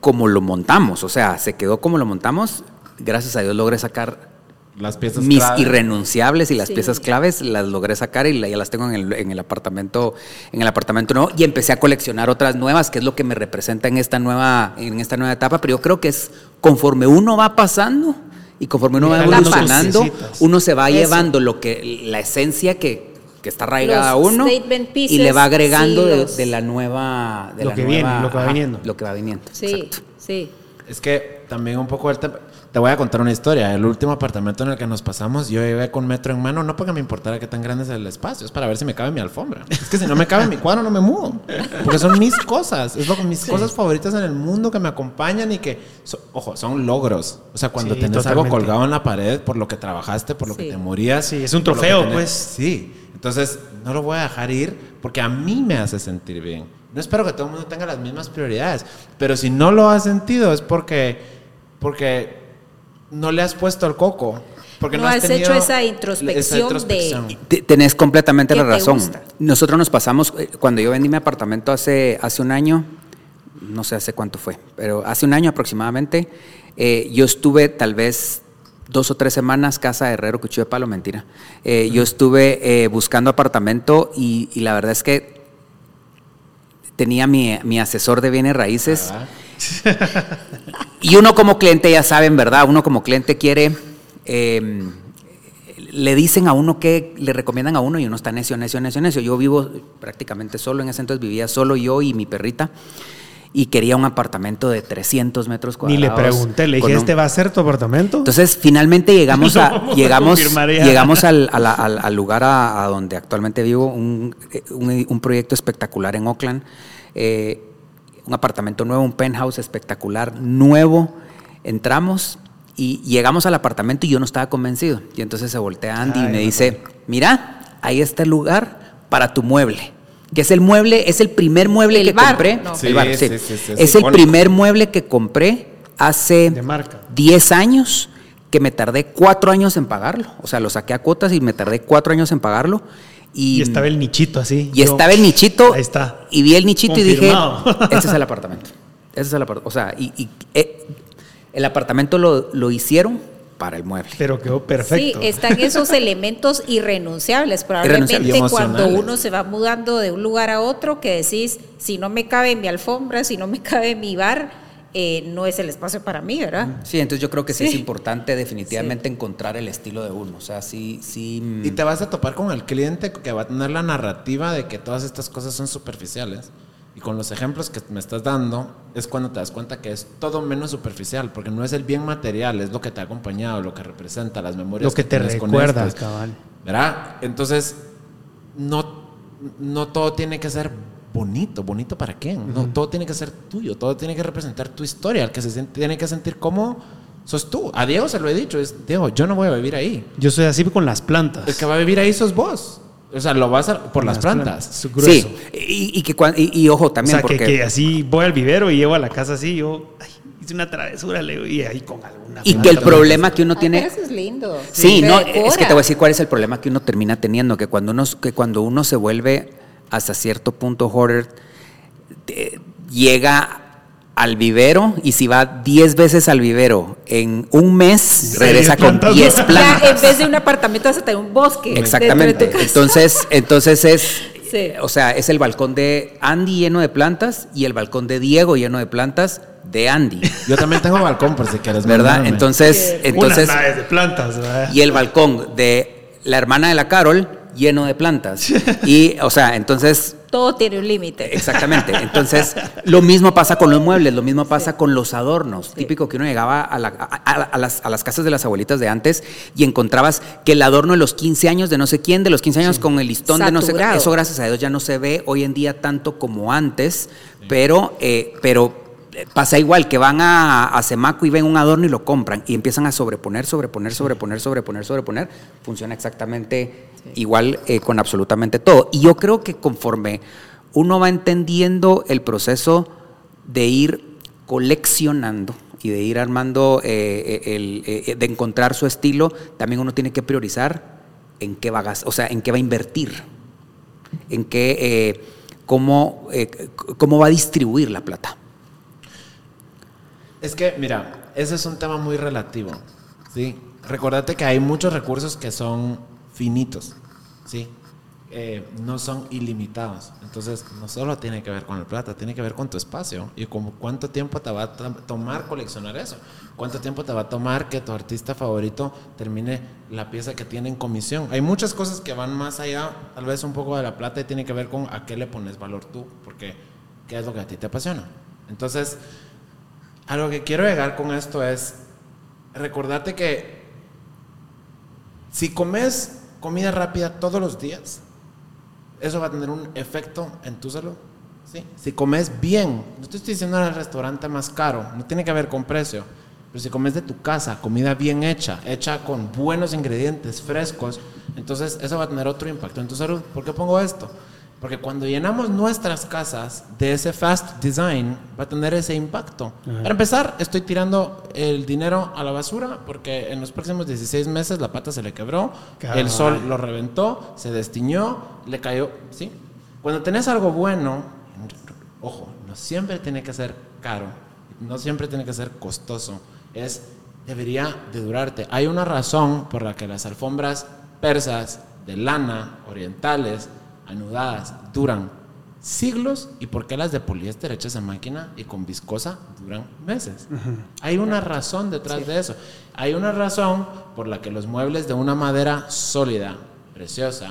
como lo montamos. O sea, se quedó como lo montamos. Gracias a Dios logré sacar las piezas mis irrenunciables y las piezas claves las logré sacar y ya las tengo en el, en el apartamento en el apartamento nuevo y empecé a coleccionar otras nuevas que es lo que me representa en esta nueva en esta nueva etapa pero yo creo que es conforme uno va pasando Y conforme uno va evolucionando, uno se va Eso. llevando lo que la esencia que, que está arraigada a Los uno pieces, y le va agregando sí, de, los- de la nueva de Lo la que viene, lo que va ajá, viniendo. Lo que va viniendo. Sí, exacto. sí. Es que también un poco el tema. Te voy a contar una historia. El último apartamento en el que nos pasamos, yo llegué con metro en mano, no porque me importara qué tan grande es el espacio, es para ver si me cabe mi alfombra. Es que si no me cabe mi cuadro, no me mudo. Porque son mis cosas. Es lo, mis cosas favoritas en el mundo que me acompañan y que, so- ojo, son logros. O sea, cuando Sí, tenés totalmente. algo colgado en la pared por lo que trabajaste, por lo Sí. que te morías. Sí, es un que trofeo, tenés- pues. Sí. Entonces, no lo voy a dejar ir porque a mí me hace sentir bien. No espero que todo el mundo tenga las mismas prioridades, pero si no lo has sentido es porque, porque no le has puesto el coco. Porque No no, has hecho esa introspección de- Te- Tenés completamente ¿Qué la razón. Nosotros nos pasamos, eh, cuando yo vendí mi apartamento hace, hace un año, no sé hace cuánto fue, pero hace un año aproximadamente, eh, yo estuve tal vez dos o tres semanas, casa de herrero, cuchillo de palo, mentira. Eh, Yo estuve eh, buscando apartamento y, y la verdad es que tenía mi, mi asesor de bienes raíces. Ah, Y uno como cliente, ya saben, ¿verdad? Uno como cliente quiere, eh, le dicen a uno que le recomiendan a uno y uno está necio, necio, necio, necio. Yo vivo prácticamente solo, en ese entonces vivía solo yo y mi perrita y quería un apartamento de 300 metros Ni cuadrados. le pregunté, le dije, un- ¿este va a ser tu apartamento? entonces, finalmente llegamos a, a llegamos, llegamos al, a la- al- al lugar a, a donde actualmente vivo, un, eh, un- un proyecto espectacular en Oakland, eh, un apartamento nuevo, un penthouse espectacular, nuevo. Entramos y llegamos al apartamento y yo no estaba convencido. Y entonces se voltea Andy Ay, y me dice, mira, ahí está el lugar para tu mueble. Que es el mueble, es el primer mueble El que bar, compré. no. El bar, Sí, sí. sí, sí, sí, es el primer mueble que compré hace De marca. 10 años que me tardé cuatro años en pagarlo. O sea, lo saqué a cuotas y me tardé cuatro años en pagarlo. Y, Y estaba el nichito así. y Yo, estaba el nichito. Ahí está. Y vi el nichito y dije, este es el apartamento. Este es el apartamento. O sea, y, y, eh, el apartamento lo, lo hicieron para el mueble. Pero quedó perfecto. Sí, están esos elementos irrenunciables. Probablemente Irrenunciables. Cuando uno se va mudando de un lugar a otro, que decís, si no me cabe mi alfombra, si no me cabe mi bar, eh, no es el espacio para mí, ¿verdad? Sí, entonces yo creo que sí, es Sí. importante definitivamente encontrar el estilo de uno. O sea, sí, sí. mm, Y te vas a topar con el cliente que va a tener la narrativa de que todas estas cosas son superficiales. Y con los ejemplos que me estás dando, es cuando te das cuenta que es todo menos superficial, porque no es el bien material, es lo que te ha acompañado, lo que representa, las memorias Lo que te recuerda, cabal. ¿Verdad? Entonces, no, no todo tiene que ser bonito. ¿Bonito para quién? No, todo tiene que ser tuyo, todo tiene que representar tu historia. El que se siente- tiene que sentir cómo sos tú. A Diego se lo he dicho, es, Diego, yo no voy a vivir ahí. Yo soy así con las plantas. El que va a vivir ahí sos vos. O sea, lo vas a por las plantas. Sí, y, y que y, y ojo O también, sea, que, porque. que así voy al vivero y llego a la casa así, yo ay, hice una travesura, le digo, y ahí con alguna y planta, que el problema que uno Ay, tiene. pero eso es lindo. Sí, no, Decora. es que te voy a decir cuál es el problema que uno termina teniendo, que cuando uno, que cuando uno se vuelve hasta cierto punto hoarder, te- llega al vivero y si va 10 veces al vivero en un mes, regresa con plantas. 10 Ya, plantas. en vez de un apartamento, vas a tener un bosque. de Exactamente. Entonces, entonces es, Sí. o sea, es el balcón de Andy lleno de plantas y el balcón de Diego lleno de plantas de Andy, Yo también tengo balcón, por si quieres ¿verdad? mandarme. Entonces, entonces Unas naves de plantas, ¿verdad? y el balcón de la hermana de la Carol lleno de plantas. Y, o sea, entonces, Todo tiene un límite. exactamente. Entonces, lo mismo pasa con los muebles, lo mismo pasa con los adornos. Típico que uno llegaba a, la- a- las, a las casas de las abuelitas de antes y encontrabas que el adorno de los 15 años de no sé quién, de los 15 años con el listón de no sé. Eso, gracias a Dios, ya no se ve hoy en día tanto como antes, pero, eh, pero pasa igual, que van a, a Semaco y ven un adorno y lo compran y empiezan a sobreponer, sobreponer, sobreponer, sobreponer, sobreponer. Funciona exactamente igual eh, con absolutamente todo. Y yo creo que conforme uno va entendiendo el proceso de ir coleccionando y de ir armando, eh, eh, el, eh, de encontrar su estilo, también uno tiene que priorizar en qué va a gas- o sea, en qué va a invertir, en qué, eh, cómo, cómo va a distribuir la plata. Es que, mira, ese es un tema muy relativo. ¿sí? Recordate que hay muchos recursos que son finitos. ¿sí? eh, no son ilimitados. Entonces, no solo tiene que ver con el plata, tiene que ver con tu espacio y como cuánto tiempo te va a tomar coleccionar eso. Cuánto tiempo te va a tomar que tu artista favorito termine la pieza que tiene en comisión. Hay muchas cosas que van más allá, tal vez un poco de la plata y tiene que ver con a qué le pones valor tú, porque qué es lo que a ti te apasiona. Entonces, a lo que quiero llegar con esto es recordarte que si comes comida rápida todos los días, eso va a tener un efecto en tu salud. ¿sí? Si comes bien, no te estoy diciendo en el restaurante más caro, no tiene que ver con precio, pero si comes de tu casa, comida bien hecha, hecha con buenos ingredientes, frescos, entonces eso va a tener otro impacto en tu salud. ¿Por qué pongo esto? Porque cuando llenamos nuestras casas de ese fast design, va a tener ese impacto. Para empezar, estoy tirando el dinero a la basura porque en los próximos 16 meses la pata se le quebró, el sol lo reventó, se destiñó, le cayó. ¿sí? Cuando tenés algo bueno, ojo, no siempre tiene que ser caro, no siempre tiene que ser costoso. Es, debería de durarte. Hay una razón por la que las alfombras persas de lana, orientales, anudadas duran siglos y por qué las de poliéster hechas en máquina y con viscosa duran meses. Hay una razón detrás de eso. Hay una razón por la que los muebles de una madera sólida, preciosa,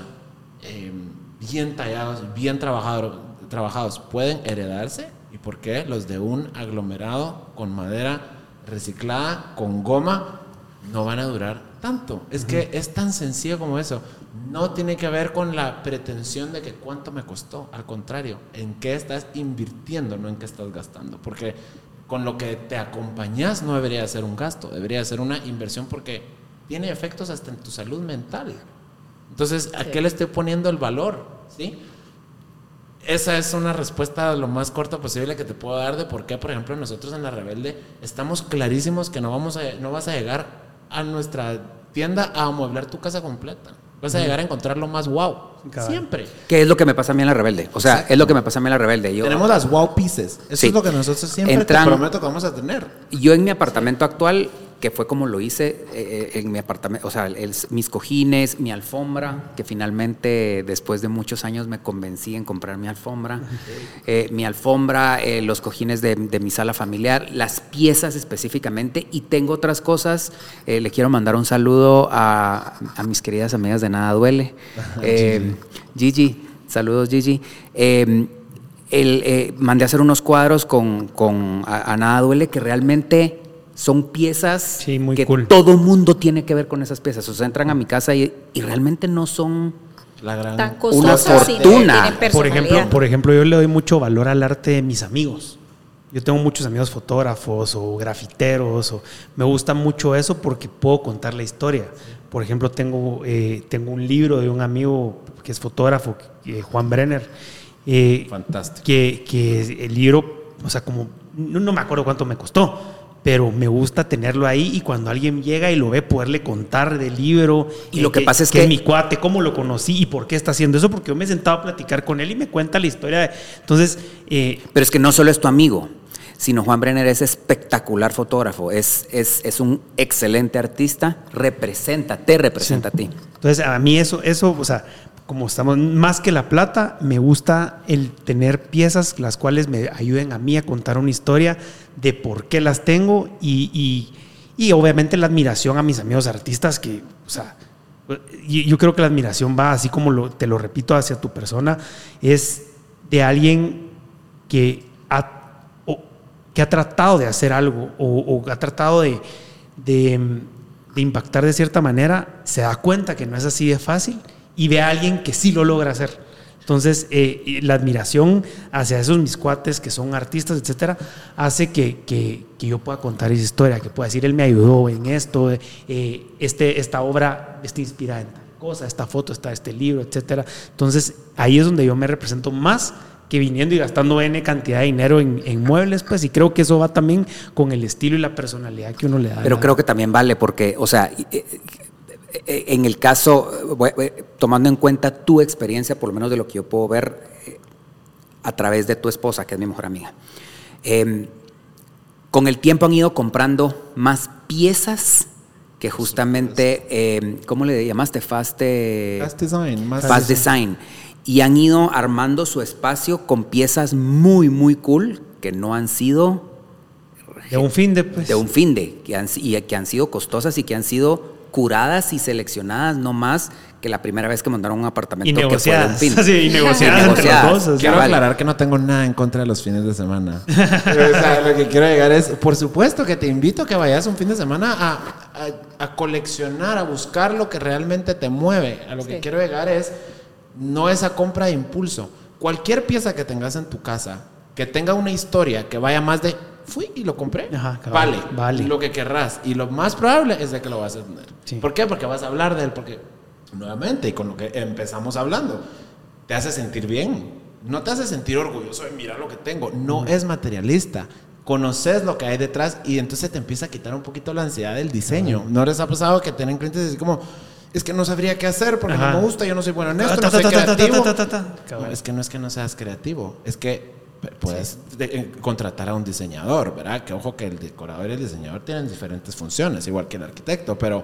eh, bien tallados, bien trabajados, trabajados pueden heredarse y por qué los de un aglomerado con madera reciclada, con goma, no van a durar tanto. Es que es tan sencillo como eso no tiene que ver con la pretensión de que cuánto me costó, al contrario, en qué estás invirtiendo, no en qué estás gastando, porque con lo que te acompañas no debería ser un gasto, debería ser una inversión porque tiene efectos hasta en tu salud mental. Entonces, ¿a qué le estoy poniendo el valor? ¿Sí? Esa es una respuesta lo más corta posible que te puedo dar de por qué, por ejemplo, nosotros en La Rebelde estamos clarísimos que no, vamos a, no vas a llegar a nuestra tienda a amueblar tu casa completa. Vas a llegar a encontrar lo más wow. Siempre. ¿Qué es lo que me pasa a mí en la rebelde? O sea, es lo que me pasa a mí en la rebelde. Yo, Tenemos las wow pieces. Eso es lo que nosotros siempre te prometo que vamos a tener. Yo en mi apartamento actual que fue como lo hice eh, en mi apartamento, o sea, mis cojines, mi alfombra, que finalmente después de muchos años me convencí en comprar mi alfombra, eh, mi alfombra, eh, los cojines de, mi sala familiar, las piezas específicamente, y tengo otras cosas. le quiero mandar un saludo a, mis queridas amigas de Nada Duele. Gigi. saludos Gigi. El, mandé a hacer unos cuadros con, con a, Nada Duele que realmente son piezas que todo mundo tiene que ver con esas piezas. O sea, entran a mi casa y, realmente no son una fortuna. por ejemplo, por ejemplo, yo le doy mucho valor al arte de mis amigos. Yo tengo muchos amigos fotógrafos o grafiteros. O, me gusta mucho eso porque puedo contar la historia. Por ejemplo, tengo, eh, tengo un libro de un amigo que es fotógrafo, Juan Brenner. Eh, Fantástico. Que, que, el libro, o sea, como, no me acuerdo cuánto me costó, pero me gusta tenerlo ahí y cuando alguien llega y lo ve, poderle contar del libro. Y lo que, pasa es que, mi cuate, cómo lo conocí y por qué está haciendo eso, porque yo me he sentado a platicar con él y me cuenta la historia. Entonces. Eh, pero es que no solo es tu amigo, sino Juan Brenner es espectacular fotógrafo, es, es, es un excelente artista, representa, te representa a ti. Entonces, a mí eso, eso, o sea, como estamos más que la plata, me gusta el tener piezas las cuales me ayuden a mí a contar una historia de por qué las tengo y, y, obviamente la admiración a mis amigos artistas que, o sea, yo creo que la admiración va así como te lo repito hacia tu persona, es de alguien que ha, que ha tratado de hacer algo o, ha tratado de, de impactar de cierta manera, se da cuenta que no es así de fácil y ve a alguien que sí lo logra hacer. Entonces, eh, la admiración hacia esos mis cuates que son artistas, etcétera, hace que, que, que, yo pueda contar esa historia, que pueda decir, él me ayudó en esto, eh, este, esta obra está inspirada en tal cosa, esta foto está este libro, etcétera. Entonces, ahí es donde yo me represento más que viniendo y gastando N cantidad de dinero en, en, muebles, pues, y creo que eso va también con el estilo y la personalidad que uno le da. Pero creo que también vale, porque, o sea, eh, en el caso, eh, tomando en cuenta tu experiencia, por lo menos de lo que yo puedo ver eh, a través de tu esposa, que es mi mejor amiga, em, con el tiempo han ido comprando más piezas que justamente, eh, ¿cómo le llamaste? Fast, eh, Fast Design. Más Fast Design. Y han ido armando su espacio con piezas muy, muy cool que no han sido De un fin de pues. de un fin de, que han, y que han sido costosas y que han sido curadas y seleccionadas no más que la primera vez que mandaron un apartamento Y que fue de un negociadas. fin. Sí, y negociadas Y entre negociadas. los dos. Quiero aclarar que no tengo nada en contra de los fines de semana. Pero, o sea, lo que quiero llegar es, por supuesto que te invito a que vayas un fin de semana a, a- a coleccionar, a buscar lo que realmente te mueve. A lo que quiero llegar es, no esa compra de impulso. Cualquier pieza que tengas en tu casa, que tenga una historia que vaya más de, fui y lo compré, Ajá, cabal, vale, vale. lo que querrás. Y lo más probable es de que lo vas a tener. Sí. ¿Por qué? Porque vas a hablar de él, porque nuevamente, y con lo que empezamos hablando, te hace sentir bien. No te hace sentir orgulloso de mirar lo que tengo. No es materialista. Conoces lo que hay detrás y entonces te empieza a quitar un poquito la ansiedad del diseño. ¿No les ha pasado que tienen clientes así como, es que no sabría qué hacer porque Ajá. no me gusta, yo no soy bueno en esto, no soy creativo? No, es que no es que no seas creativo, es que puedes de- eh, contratar a un diseñador, ¿verdad? Que ojo que el decorador y el diseñador tienen diferentes funciones, igual que el arquitecto, pero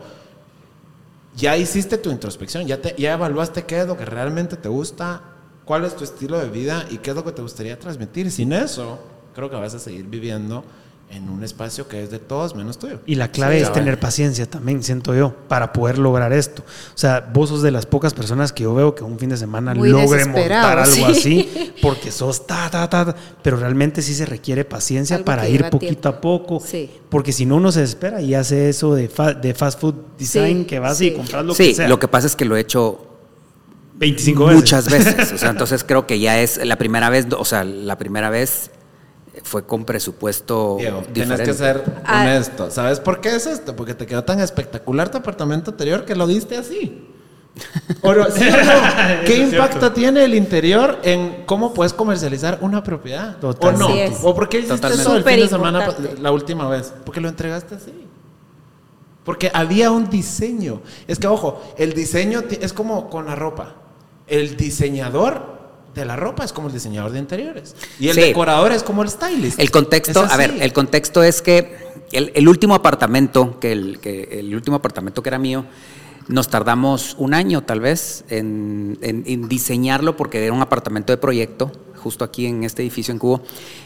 ya hiciste tu introspección, ya, te, ya evaluaste qué es lo que realmente te gusta, cuál es tu estilo de vida y qué es lo que te gustaría transmitir. Sin eso, creo que vas a seguir viviendo en un espacio que es de todos menos tuyo. Y la clave Sí, es tener paciencia también, siento yo, para poder lograr esto. O sea, vos sos de las pocas personas que yo veo que un fin de semana Muy logre montar algo sí. así, porque sos ta, ta, ta, ta, pero realmente sí se requiere paciencia Algo para ir poquito tiempo. a poco, Sí. porque si no uno se desespera y hace eso de, fa- de fast food design, Sí, que vas sí. y compras lo sí, que sea. lo que pasa es que lo he hecho 25 veces. muchas veces. O sea, entonces creo que ya es la primera vez, o sea, la primera vez fue con presupuesto Diego, tienes que ser Ah. honesto. ¿Sabes por qué es esto? Porque te quedó tan espectacular tu apartamento anterior que lo diste así. ¿O no? ¿Sí o no? ¿Qué impacto cierto. tiene el interior en cómo puedes comercializar una propiedad? Total. ¿O no? ¿O por qué hiciste Totalmente. eso el fin de semana la última vez? Porque lo entregaste así. Porque había un diseño. Es que, ojo, el diseño es como con la ropa. El diseñador de la ropa es como el diseñador de interiores. Y el Sí. decorador es como el stylist. El contexto, a ver, el contexto es que el, el último apartamento, que el, que el último apartamento que era mío, nos tardamos un año tal vez en, en- en diseñarlo porque era un apartamento de proyecto, justo aquí en este edificio en Cubo.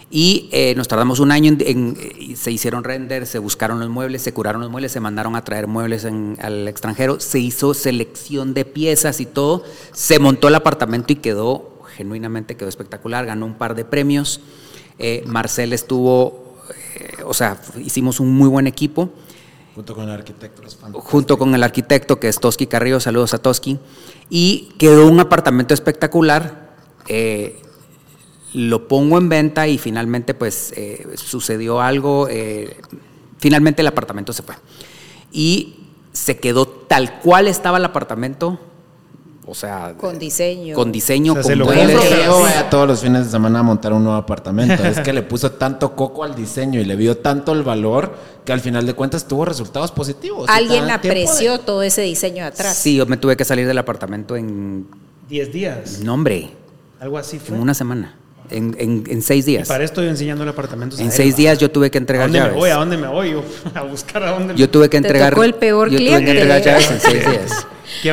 Y eh, nos tardamos un año en, se hicieron render, se buscaron los muebles, se curaron los muebles, se mandaron a traer muebles al extranjero, se hizo selección de piezas y todo, se montó el apartamento y quedó, genuinamente quedó espectacular, ganó un par de premios. Eh, Marcel estuvo, eh, o sea, hicimos un muy buen equipo Junto con el arquitecto. junto con el arquitecto que es Toski Carrillo, saludos a Toski, y quedó un apartamento espectacular. eh, lo pongo en venta y finalmente pues sucedió algo, finalmente el apartamento se fue. Y se quedó tal cual estaba el apartamento, o sea, Con diseño. con diseño, O sea, se con lo No es muebles. que Muebles. Diego vaya todos los fines de semana a montar un nuevo apartamento. Es que le puso tanto coco al diseño y le vio tanto el valor que al final de cuentas tuvo resultados positivos. Y Alguien te tiempo de- apreció todo ese diseño de atrás. Sí, yo me tuve que salir del apartamento en 10 días, nombre, algo así fue. en una semana, en, en- en seis Y días. para esto yo enseñando el apartamento. En seis días yo tuve que ¿A entregar dónde llaves. me voy? ¿A dónde me voy? Yo, a buscar a dónde Yo tuve que Te entregar. tocó el peor yo tuve cliente. que entregar llaves en seis días.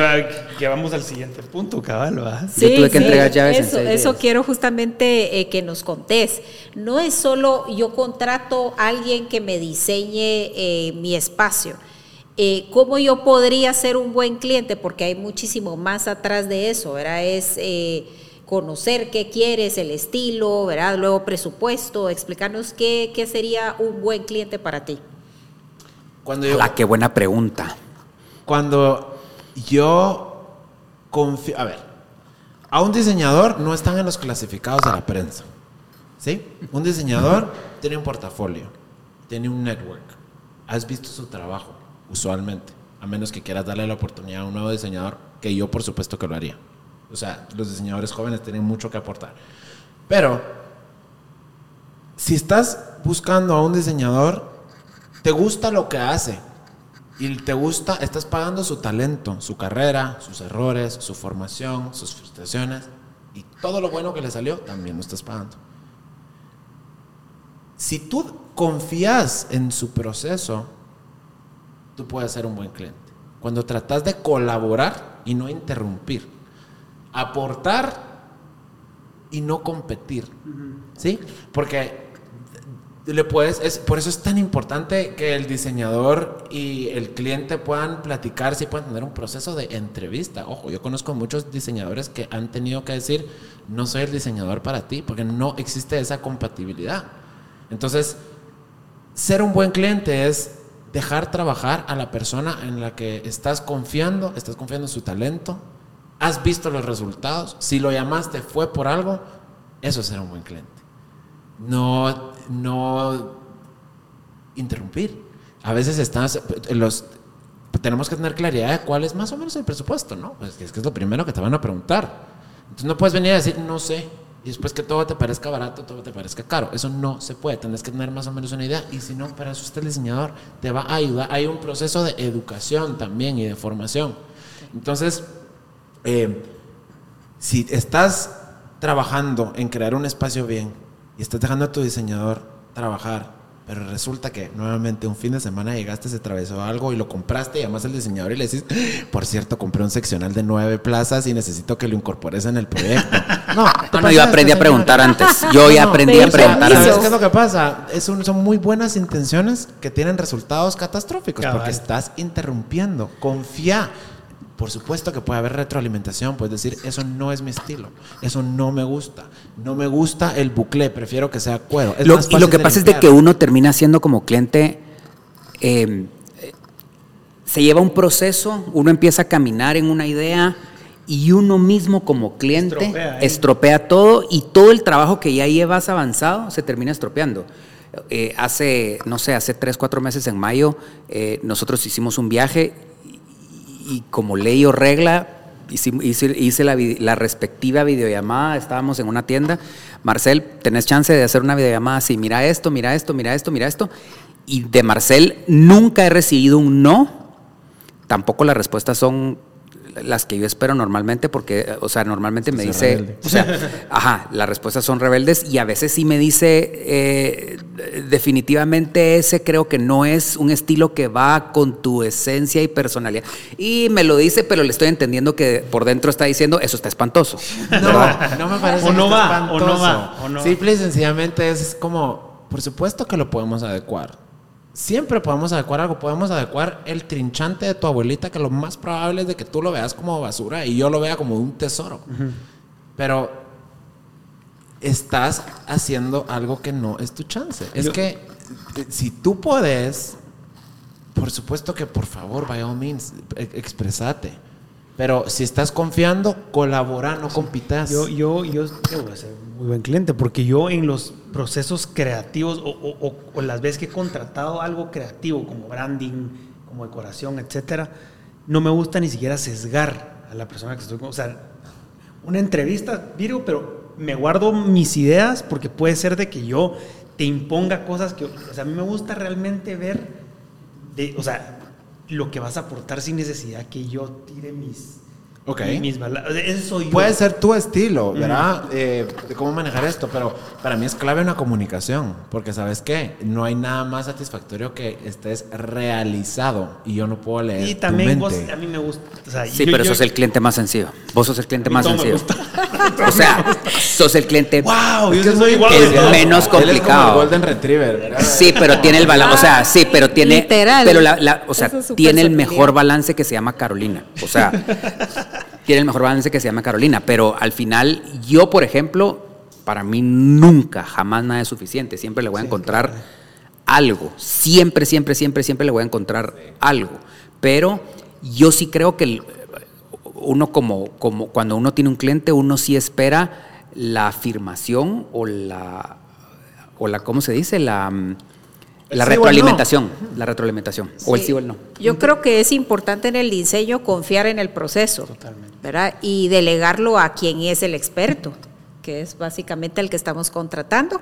Que, vamos al siguiente punto, cabal, ¿va? Yo tuve que entregar llaves en Eso, quiero justamente eh, que nos contés. No es solo yo contrato a alguien que me diseñe eh, mi espacio. Eh, ¿Cómo yo podría ser un buen cliente? Porque hay muchísimo más atrás de eso, ¿verdad? Es eh, conocer qué quieres, el estilo, ¿verdad? Luego presupuesto, explicarnos qué, qué sería un buen cliente para ti. Cuando yo, La qué buena pregunta. cuando yo. A ver, a un diseñador no están en los clasificados de la prensa. ¿Sí? Un diseñador tiene un portafolio, tiene un network. Has visto su trabajo, usualmente. A menos que quieras darle la oportunidad a un nuevo diseñador, que yo por supuesto que lo haría. O sea, los diseñadores jóvenes tienen mucho que aportar. Pero, si estás buscando a un diseñador, te gusta lo que hace. Y te gusta, estás pagando su talento, su carrera, sus errores, su formación, sus frustraciones. Y todo lo bueno que le salió, también lo estás pagando. Si tú confías en su proceso, tú puedes ser un buen cliente. Cuando tratas de colaborar y no interrumpir. Aportar y no competir. ¿Sí? Porque le puedes, es, por eso es tan importante que el diseñador y el cliente puedan platicar, si puedan tener un proceso de entrevista. Ojo, yo conozco muchos diseñadores que han tenido que decir, no soy el diseñador para ti, porque no existe esa compatibilidad. Entonces, ser un buen cliente es dejar trabajar a la persona en la que estás confiando, estás confiando en su talento, has visto los resultados, si lo llamaste fue por algo, eso es ser un buen cliente. No, no interrumpir. A veces estás, los, tenemos que tener claridad de cuál es más o menos el presupuesto, ¿no? Pues es que es lo primero que te van a preguntar. Entonces no puedes venir a decir, no sé, y después que todo te parezca barato, todo te parezca caro. Eso no se puede, tienes que tener más o menos una idea. Y si no, para eso está diseñador, te va a ayudar. Hay un proceso de educación también y de formación. Entonces, eh, si estás trabajando en crear un espacio bien y estás dejando a tu diseñador trabajar, pero resulta que nuevamente un fin de semana llegaste, se atravesó algo y lo compraste y además al diseñador y le decís, por cierto, compré un seccional de nueve plazas y necesito que lo incorpores en el proyecto. No, no, yo aprendí a preguntar antes. Yo ya aprendí a preguntar antes. ¿Sabes qué es lo que pasa? Es son muy buenas intenciones que tienen resultados catastróficos porque estás interrumpiendo. Confía. Por supuesto que puede haber retroalimentación, puedes decir, eso no es mi estilo, eso no me gusta, no me gusta el bucle, prefiero que sea cuero. y lo que pasa es de que uno termina siendo como cliente, em, se lleva un proceso, uno empieza a caminar en una idea y uno mismo como cliente estropea, todo y todo el trabajo que ya llevas avanzado se termina estropeando. Eh, hace, no sé, hace tres, cuatro meses en mayo, eh, nosotros hicimos un viaje y como ley o regla, hice, hice, la, respectiva videollamada, estábamos en una tienda. Marcel, tenés chance de hacer una videollamada así, mira esto, mira esto, mira esto, mira esto. Y de Marcel nunca he recibido un no. Tampoco las respuestas son las que yo espero normalmente, porque, o sea, normalmente me dice, o sea, ajá, las respuestas son rebeldes y a veces sí me dice, eh, definitivamente ese creo que no es un estilo que va con tu esencia y personalidad. Y me lo dice, pero le estoy entendiendo que por dentro está diciendo, eso está espantoso. No, no me parece o no va, o no va, o no. Simple y sencillamente es como, por supuesto que lo podemos adecuar siempre podemos adecuar algo. Podemos adecuar el trinchante de tu abuelita, que lo más probable es de que tú lo veas como basura y yo lo vea como un tesoro. Pero estás haciendo algo que no es tu chance. Es que eh, si tú puedes, por supuesto que por favor, by all means, e, expresate. Pero si estás confiando, colabora, no compitas. Yo, yo, yo voy a ser muy buen cliente porque yo en los procesos creativos o, las veces que he contratado algo creativo como branding, como decoración, etcétera, no me gusta ni siquiera sesgar a la persona que estoy con. O sea, una entrevista, Virgo, pero me guardo mis ideas porque puede ser de que yo te imponga cosas que. O sea, a mí me gusta realmente ver. De, o sea, lo que vas a aportar sin necesidad que yo tire mis, Ok. Eso Puede ser tu estilo, ¿verdad? Eh, de cómo manejar esto, pero para mí es clave una comunicación, porque sabes qué, no hay nada más satisfactorio que estés realizado y yo no puedo leer. Y también tu a mí me gusta. sí, pero sos el cliente más sencillo. Vos sos el cliente más sencillo. o sea, sos el cliente. ¡Wow! Yo soy igual. El menos complicado. el Golden Retriever, ¿verdad? Sí, pero tiene el balance. O sea, sí, pero tiene. Literal. Pero la, o sea, tiene el mejor balance que se llama Carolina. O sea tiene el mejor balance que se llama Carolina, pero al final yo, por ejemplo, para mí nunca, jamás nada es suficiente, siempre le voy a encontrar algo, siempre, siempre, siempre, siempre le voy a encontrar algo, pero yo sí creo que uno como, como cuando uno tiene un cliente, uno sí espera la afirmación o la, o la ¿cómo se dice? La mm, la retroalimentación, la retroalimentación, o el sí o el no. Yo creo que es importante en el diseño confiar en el proceso, Totalmente. ¿verdad? Y delegarlo a quien es el experto, que es básicamente el que estamos contratando.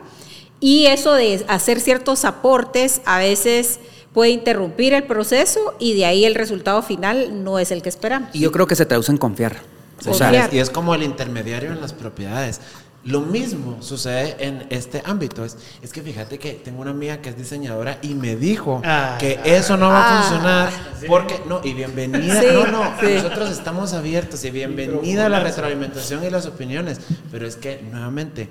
Y eso de hacer ciertos aportes a veces puede interrumpir el proceso y de ahí el resultado final no es el que esperamos. Y yo creo que se traduce en confiar. O sea, y es como el intermediario en las propiedades Lo mismo sucede en este ámbito. Es, es que fíjate que tengo una amiga que es diseñadora y me dijo Ah, que eso no va a ah, funcionar porque no y bienvenida. Sí, no, no, sí. nosotros estamos abiertos y bienvenida a la retroalimentación y las opiniones. Pero es que nuevamente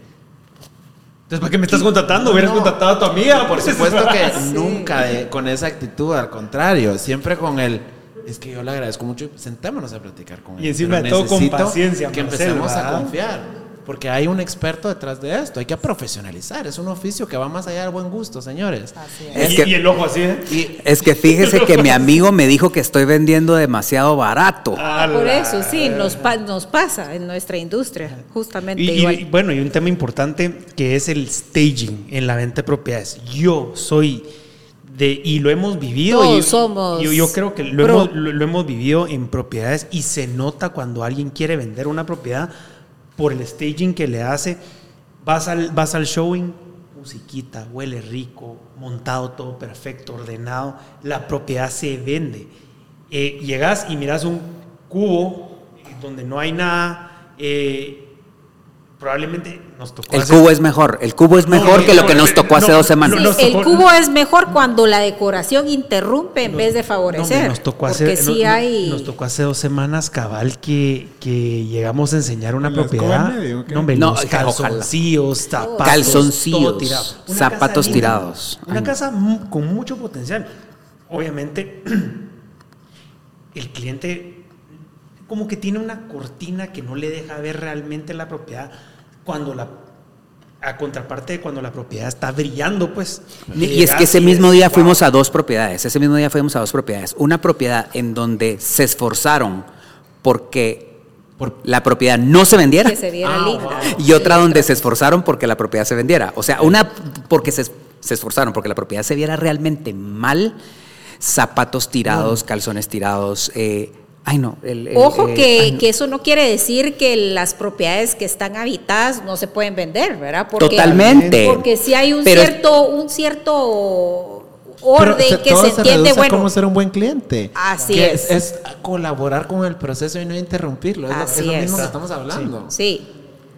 Entonces, ¿para qué me estás contratando? Hubieras No, contratado a tu amiga. Por supuesto que Sí. nunca de- con esa actitud, al contrario, siempre con el. Es que yo le agradezco mucho. Sentémonos a platicar con él. Y encima de todo con paciencia, Que Marcelo, empecemos a ¿verdad? confiar. Porque hay un experto detrás de esto. Hay que profesionalizar. Es un oficio que va más allá del buen gusto, señores. Así Es y, que- y el ojo así, ¿eh? Y Es que fíjese que mi amigo me dijo que estoy vendiendo demasiado barato. Ah, Por la- eso, sí, nos, pa- nos pasa en nuestra industria, justamente Y, y- igual. y bueno, y un tema importante que es el staging en la venta de propiedades. Yo soy de, y lo hemos vivido. Todos y- somos Yo, yo creo que lo pro. hemos, lo- lo hemos vivido en propiedades y se nota cuando alguien quiere vender una propiedad por el staging que le hace. Vas al, vas al showing, musiquita, huele rico, montado todo perfecto, ordenado. La propiedad se vende. Eh, llegas y miras un cubo donde no hay nada. eh, probablemente nos tocó El hacer- cubo es mejor. El cubo es mejor no, que lo que nos no, tocó hace dos semanas. Sí, el cubo es mejor cuando la decoración interrumpe en vez de favorecer. nos tocó porque hace, sí hay. nos tocó hace dos semanas cabal que, que llegamos a enseñar una ¿Con la escoba propiedad. medio? No, hombre, No, los calzoncillos, zapatos, Calzoncillos, tirado. Zapatos casa tirados. Una Ay. casa con mucho potencial. Obviamente, el cliente como que tiene una cortina que no le deja ver realmente la propiedad cuando la a contraparte de cuando la propiedad está brillando, pues. Y es que ese mismo día fuimos a dos propiedades. Ese mismo día fuimos a dos propiedades. Una propiedad en donde se esforzaron porque la propiedad no se vendiera. que se viera Ah, linda. wow. Y otra donde se esforzaron porque la propiedad se vendiera. O sea, una porque se, se esforzaron porque la propiedad se viera realmente mal. Zapatos tirados, calzones tirados. eh, ay, no. el- el- Ojo eh, que, ay, no. que eso no quiere decir que las propiedades que están habitadas no se pueden vender, ¿verdad? Porque, Totalmente. Porque si hay un Pero- cierto, un cierto orden Pero que todo se entiende, a bueno. cómo ser un buen cliente. Así Que es. es. colaborar con el proceso y no interrumpirlo. Es, lo- Así es lo es. mismo que estamos hablando. Sí,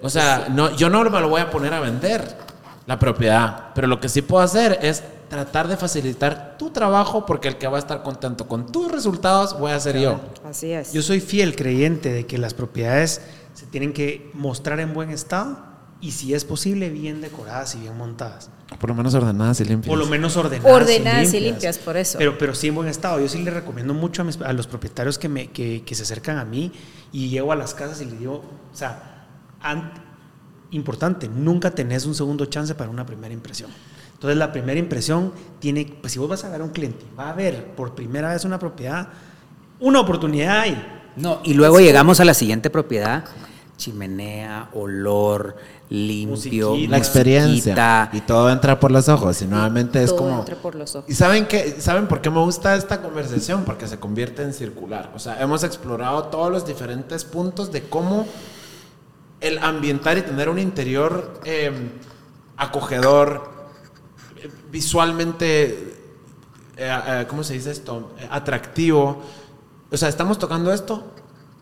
O sea, no, yo no me lo voy a poner a vender la propiedad, pero lo que sí puedo hacer es tratar de facilitar tu trabajo porque el que va a estar contento con tus resultados voy a ser yo. así es. Yo soy fiel creyente de que las propiedades se tienen que mostrar en buen estado y si es posible bien decoradas y bien montadas. Por lo menos ordenadas y limpias. Por lo menos ordenadas. Ordenadas y limpias, por eso. Pero, pero sí en buen estado. Yo sí le recomiendo mucho a, mis- a los propietarios que, me, que, que se acercan a mí y llego a las casas y les digo, o sea, importante, nunca tenés un segundo chance para una primera impresión. Entonces la primera impresión tiene, pues si vos vas a ver a un cliente, va a ver por primera vez una propiedad, una oportunidad hay. No, y luego llegamos a la siguiente propiedad. Chimenea, olor, limpio, Musiquita. la experiencia. Y todo entra por los ojos. Y nuevamente es Todo como. entra por los ojos. ¿Y saben, qué, saben por qué me gusta esta conversación? Porque se convierte en circular. O sea, hemos explorado todos los diferentes puntos de cómo el ambientar y tener un interior eh, acogedor, visualmente, eh, ¿cómo se dice esto? Atractivo. O sea, estamos tocando esto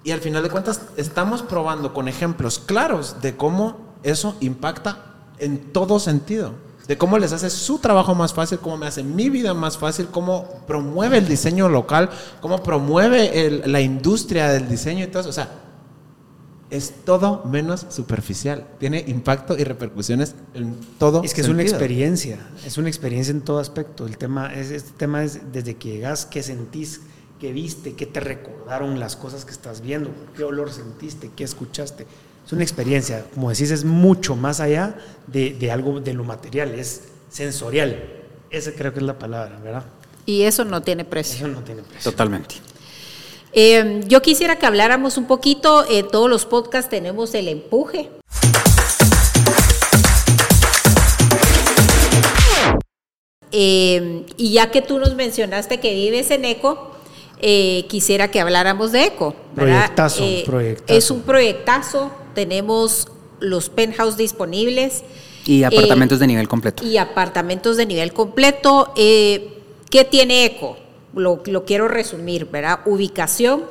y al final de cuentas estamos probando con ejemplos claros de cómo eso impacta en todo sentido. De cómo les hace su trabajo más fácil, cómo me hace mi vida más fácil, cómo promueve el diseño local, cómo promueve la industria del diseño y todo eso. O sea, es todo menos superficial. Tiene impacto y repercusiones en todo. Es que es una sentido. experiencia, es una experiencia en todo aspecto. El tema es, este tema es desde que llegas, qué sentís, qué viste, qué te recordaron las cosas que estás viendo, qué olor sentiste, qué escuchaste. Es una experiencia, como decís, es mucho más allá de, de algo de lo material, es sensorial. Esa creo que es la palabra, ¿verdad? Y eso no tiene precio. Eso no tiene precio. Totalmente. Eh, yo quisiera que habláramos un poquito, en todos los podcasts tenemos el empuje. Eh, y ya que tú nos mencionaste que vives en ECO, eh, quisiera que habláramos de ECO. Proyectazo, Eh, proyectazo. Es un proyectazo, tenemos los penthouse disponibles. Y apartamentos Eh, de nivel completo. y apartamentos de nivel completo. Eh, ¿Qué tiene ECO? Lo, lo quiero resumir, ¿verdad? Ubicación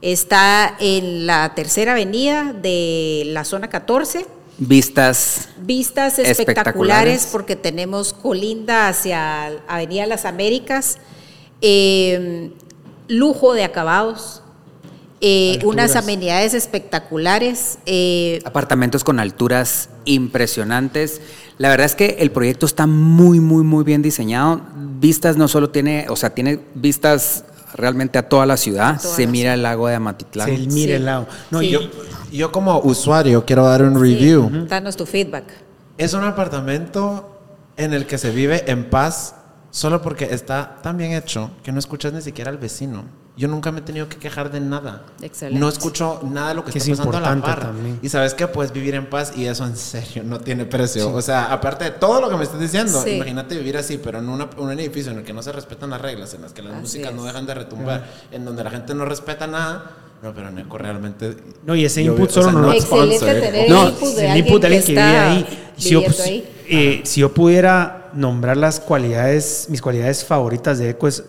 está en la tercera avenida de la zona 14, Vistas. Vistas espectaculares, Espectaculares. porque tenemos colinda hacia Avenida Las Américas, eh, lujo de acabados, eh, unas amenidades espectaculares. eh, Apartamentos con alturas impresionantes. La verdad es que el proyecto está muy, muy, muy bien diseñado. Vistas no solo tiene, o sea, tiene vistas realmente a toda la ciudad. toda Se la mira el lago de Amatitlán. Se mire Sí. el lado. No, Sí. yo, Yo como usuario quiero dar un review. Danos tu feedback. Es un apartamento en el que se vive en paz solo porque está tan bien hecho que no escuchas ni siquiera al vecino. Yo nunca me he tenido que quejar de nada. Excelente. No escucho nada de lo que, Que está es pasando a la par. también. Y sabes que puedes vivir en paz y eso en serio no tiene precio. O sea, aparte de todo lo que me estás diciendo, Sí. imagínate vivir así, pero en una- un edificio en el que no se respetan las reglas, en las que las Así músicas no es. dejan de retumbar, en donde la gente no respeta nada. No, pero Neco realmente. No, y ese yo- input o sea, solo no- not Excelente sponsored. tener No, el input de el alguien input de que alguien que vive está ahí. Si yo, ahí. eh, si yo pudiera nombrar las cualidades, mis cualidades favoritas de Eco es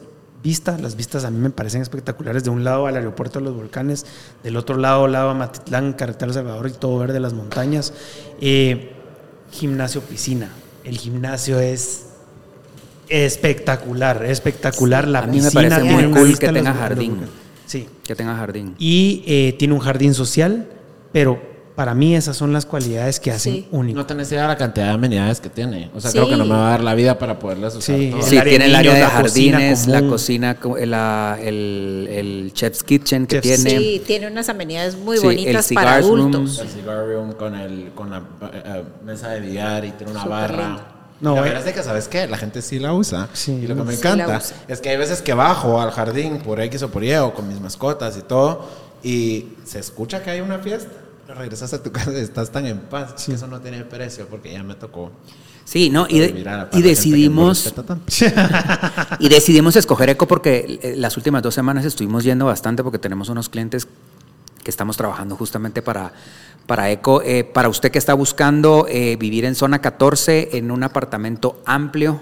vista. Las vistas a mí me parecen espectaculares. De un lado al aeropuerto de los volcanes, del otro lado, lado a Matitlán, carretera El Salvador y todo verde las montañas. Eh, gimnasio, piscina. El gimnasio es espectacular, espectacular. La A mí me piscina parece tiene muy cool que tenga jardín. Sí. Que tenga jardín. Y eh, tiene un jardín social, pero para mí esas son las cualidades que hacen Sí. único. No tenés idea de la cantidad de amenidades que tiene. O sea, Sí. creo que no me va a dar la vida para poderlas usar. Sí. todas. Tiene el área de niños, la cocina jardines, la cocina, co- la- el, el chef's kitchen que Chef's- tiene. Sí, tiene unas amenidades muy bonitas para cigars room. adultos. El cigar room con, el, con la eh, eh, mesa de billar y tiene una barra. lindo. No, la eh. verdad es que, ¿sabes qué? La gente sí la usa. Sí, y lo que me sí encanta es que hay veces que bajo al jardín por X o por Y o con mis mascotas y todo y se escucha que hay una fiesta. Pero regresas a tu casa y estás tan en paz que eso no tiene precio porque ya me tocó. Sí, ¿no? Y, de- y decidimos y decidimos escoger Eco porque eh, las últimas dos semanas estuvimos yendo bastante porque tenemos unos clientes que estamos trabajando justamente para, para Eco. Eh, para usted que está buscando eh, vivir en zona 14 en un apartamento amplio,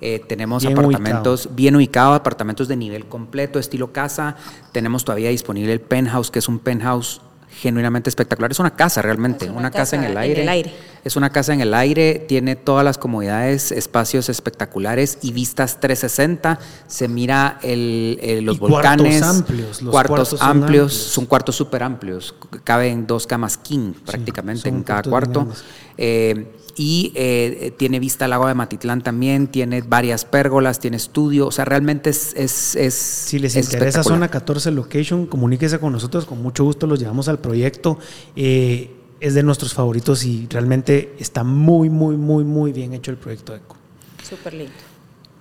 eh, tenemos Bien apartamentos bien ubicados, apartamentos de nivel completo, estilo casa. Tenemos todavía disponible el penthouse, que es un penthouse genuinamente espectacular. Es una casa realmente, una una, casa, en, casa el en aire. el aire. Es una casa en el aire, tiene todas las comodidades, espacios espectaculares y vistas 360. Se mira el, el- los Y cuartos volcanes. amplios, los cuartos, cuartos amplios, amplios. son cuartos súper amplios. Caben dos camas king prácticamente en cada cuarto. Eh, y eh, tiene vista al lago de Matitlán también, tiene varias pérgolas, tiene estudio. O sea, realmente es. es, es Si les es interesa. Zona 14 Location, comuníquese con nosotros, con mucho gusto los llevamos al proyecto. Eh, es de nuestros favoritos y realmente está muy, muy, muy, muy bien hecho el proyecto Eco. Súper lindo.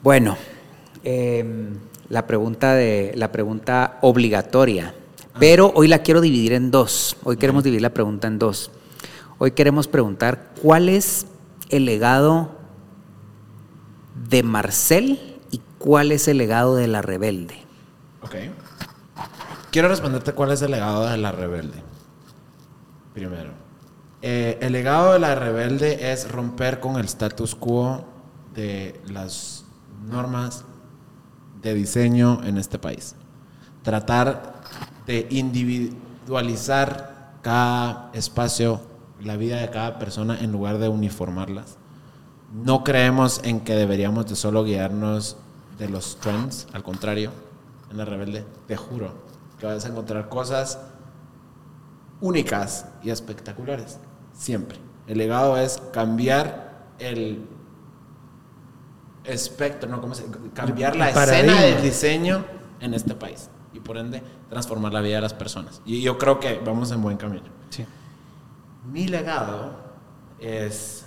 Bueno, em, la pregunta de la pregunta obligatoria, pero hoy la quiero dividir en dos. Hoy queremos dividir la pregunta en dos. Hoy queremos preguntar cuál es el legado de Marcel y cuál es el legado de la rebelde. Ok. Quiero responderte cuál es el legado de la rebelde. Primero. Eh, el legado de la rebelde es romper con el status quo de las normas de diseño en este país. Tratar de individualizar cada espacio, la vida de cada persona en lugar de uniformarlas. No creemos en que deberíamos de solo guiarnos de los trends, al contrario, en la rebelde, te juro que vas a encontrar cosas únicas y espectaculares, siempre. El legado es cambiar el espectro, ¿no? ¿Cómo se- cambiar la paradigma. escena del diseño en este país y por ende transformar la vida de las personas. Y yo creo que vamos en buen camino. Sí. Mi legado es,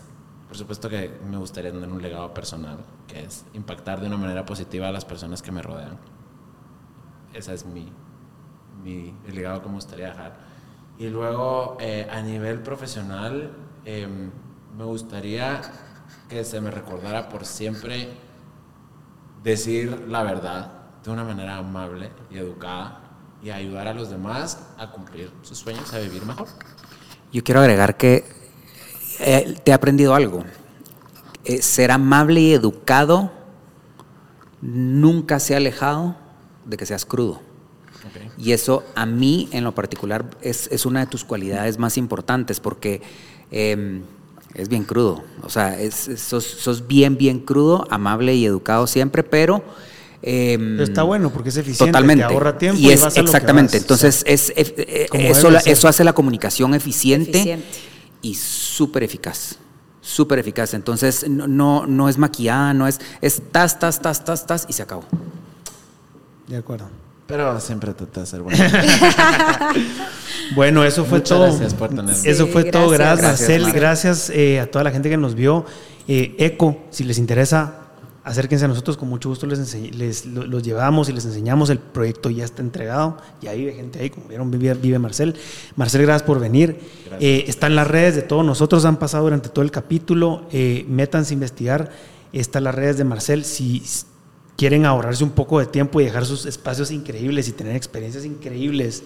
por supuesto que me gustaría tener un legado personal, que es impactar de una manera positiva a las personas que me rodean. Ese es mi, mi el legado que me gustaría dejar. Y luego, eh, a nivel profesional, eh, me gustaría que se me recordara por siempre decir la verdad de una manera amable y educada y ayudar a los demás a cumplir sus sueños, a vivir mejor. Yo quiero agregar que eh, te he aprendido algo. Eh, ser amable y educado nunca se ha alejado de que seas crudo. Y eso a mí en lo particular es, es una de tus cualidades más importantes porque em, es bien crudo. O sea, es, es- sos, sos bien, bien crudo, amable y educado siempre, pero... em, Pero está bueno porque es eficiente, Totalmente. te ahorra tiempo y y es vas a lo que exactamente. vas. Entonces, es, eh, eso, eso hace la comunicación eficiente, Eficiente. y súper eficaz. Súper eficaz. Entonces, no, no, no es maquillada, no es, es tas, tas, tas, tas, tas y se acabó. De acuerdo. Pero siempre trata de ser bueno. Bueno, eso fue Muchas todo. gracias por tenerme. Eso Sí, fue todo. gracias. Gracias, Gracias, Marcel. Mar. Gracias eh, a toda la gente que nos vio. Eh, Eco, si les interesa, acérquense a nosotros. Con mucho gusto les, les lo- los llevamos y les enseñamos. El proyecto ya está entregado. Ya vive gente ahí, como vieron, vive, vive Marcel. Marcel, gracias por venir. Eh, está en las redes de todos nosotros. Han pasado durante todo el capítulo. Eh, métanse a investigar. Está en las redes de Marcel. Si quieren ahorrarse un poco de tiempo y dejar sus espacios increíbles y tener experiencias increíbles.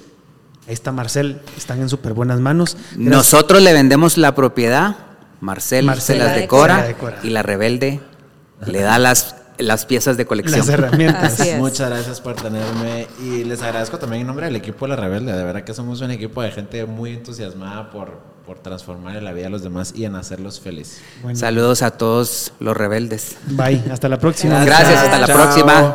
Ahí está Marcel, están en súper buenas manos. Gracias. Nosotros le vendemos la propiedad, Marcel, Marcel se las la decora, decora. decora. y la rebelde le da las, las piezas de colección. Las herramientas. Muchas gracias por tenerme y les agradezco también en nombre del equipo de La Rebelde. De verdad que somos un equipo de gente muy entusiasmada por, por transformar en la vida de los demás y en hacerlos felices. Bueno, Saludos a todos los rebeldes. bye, hasta la próxima. Gracias, hasta la Chao. próxima.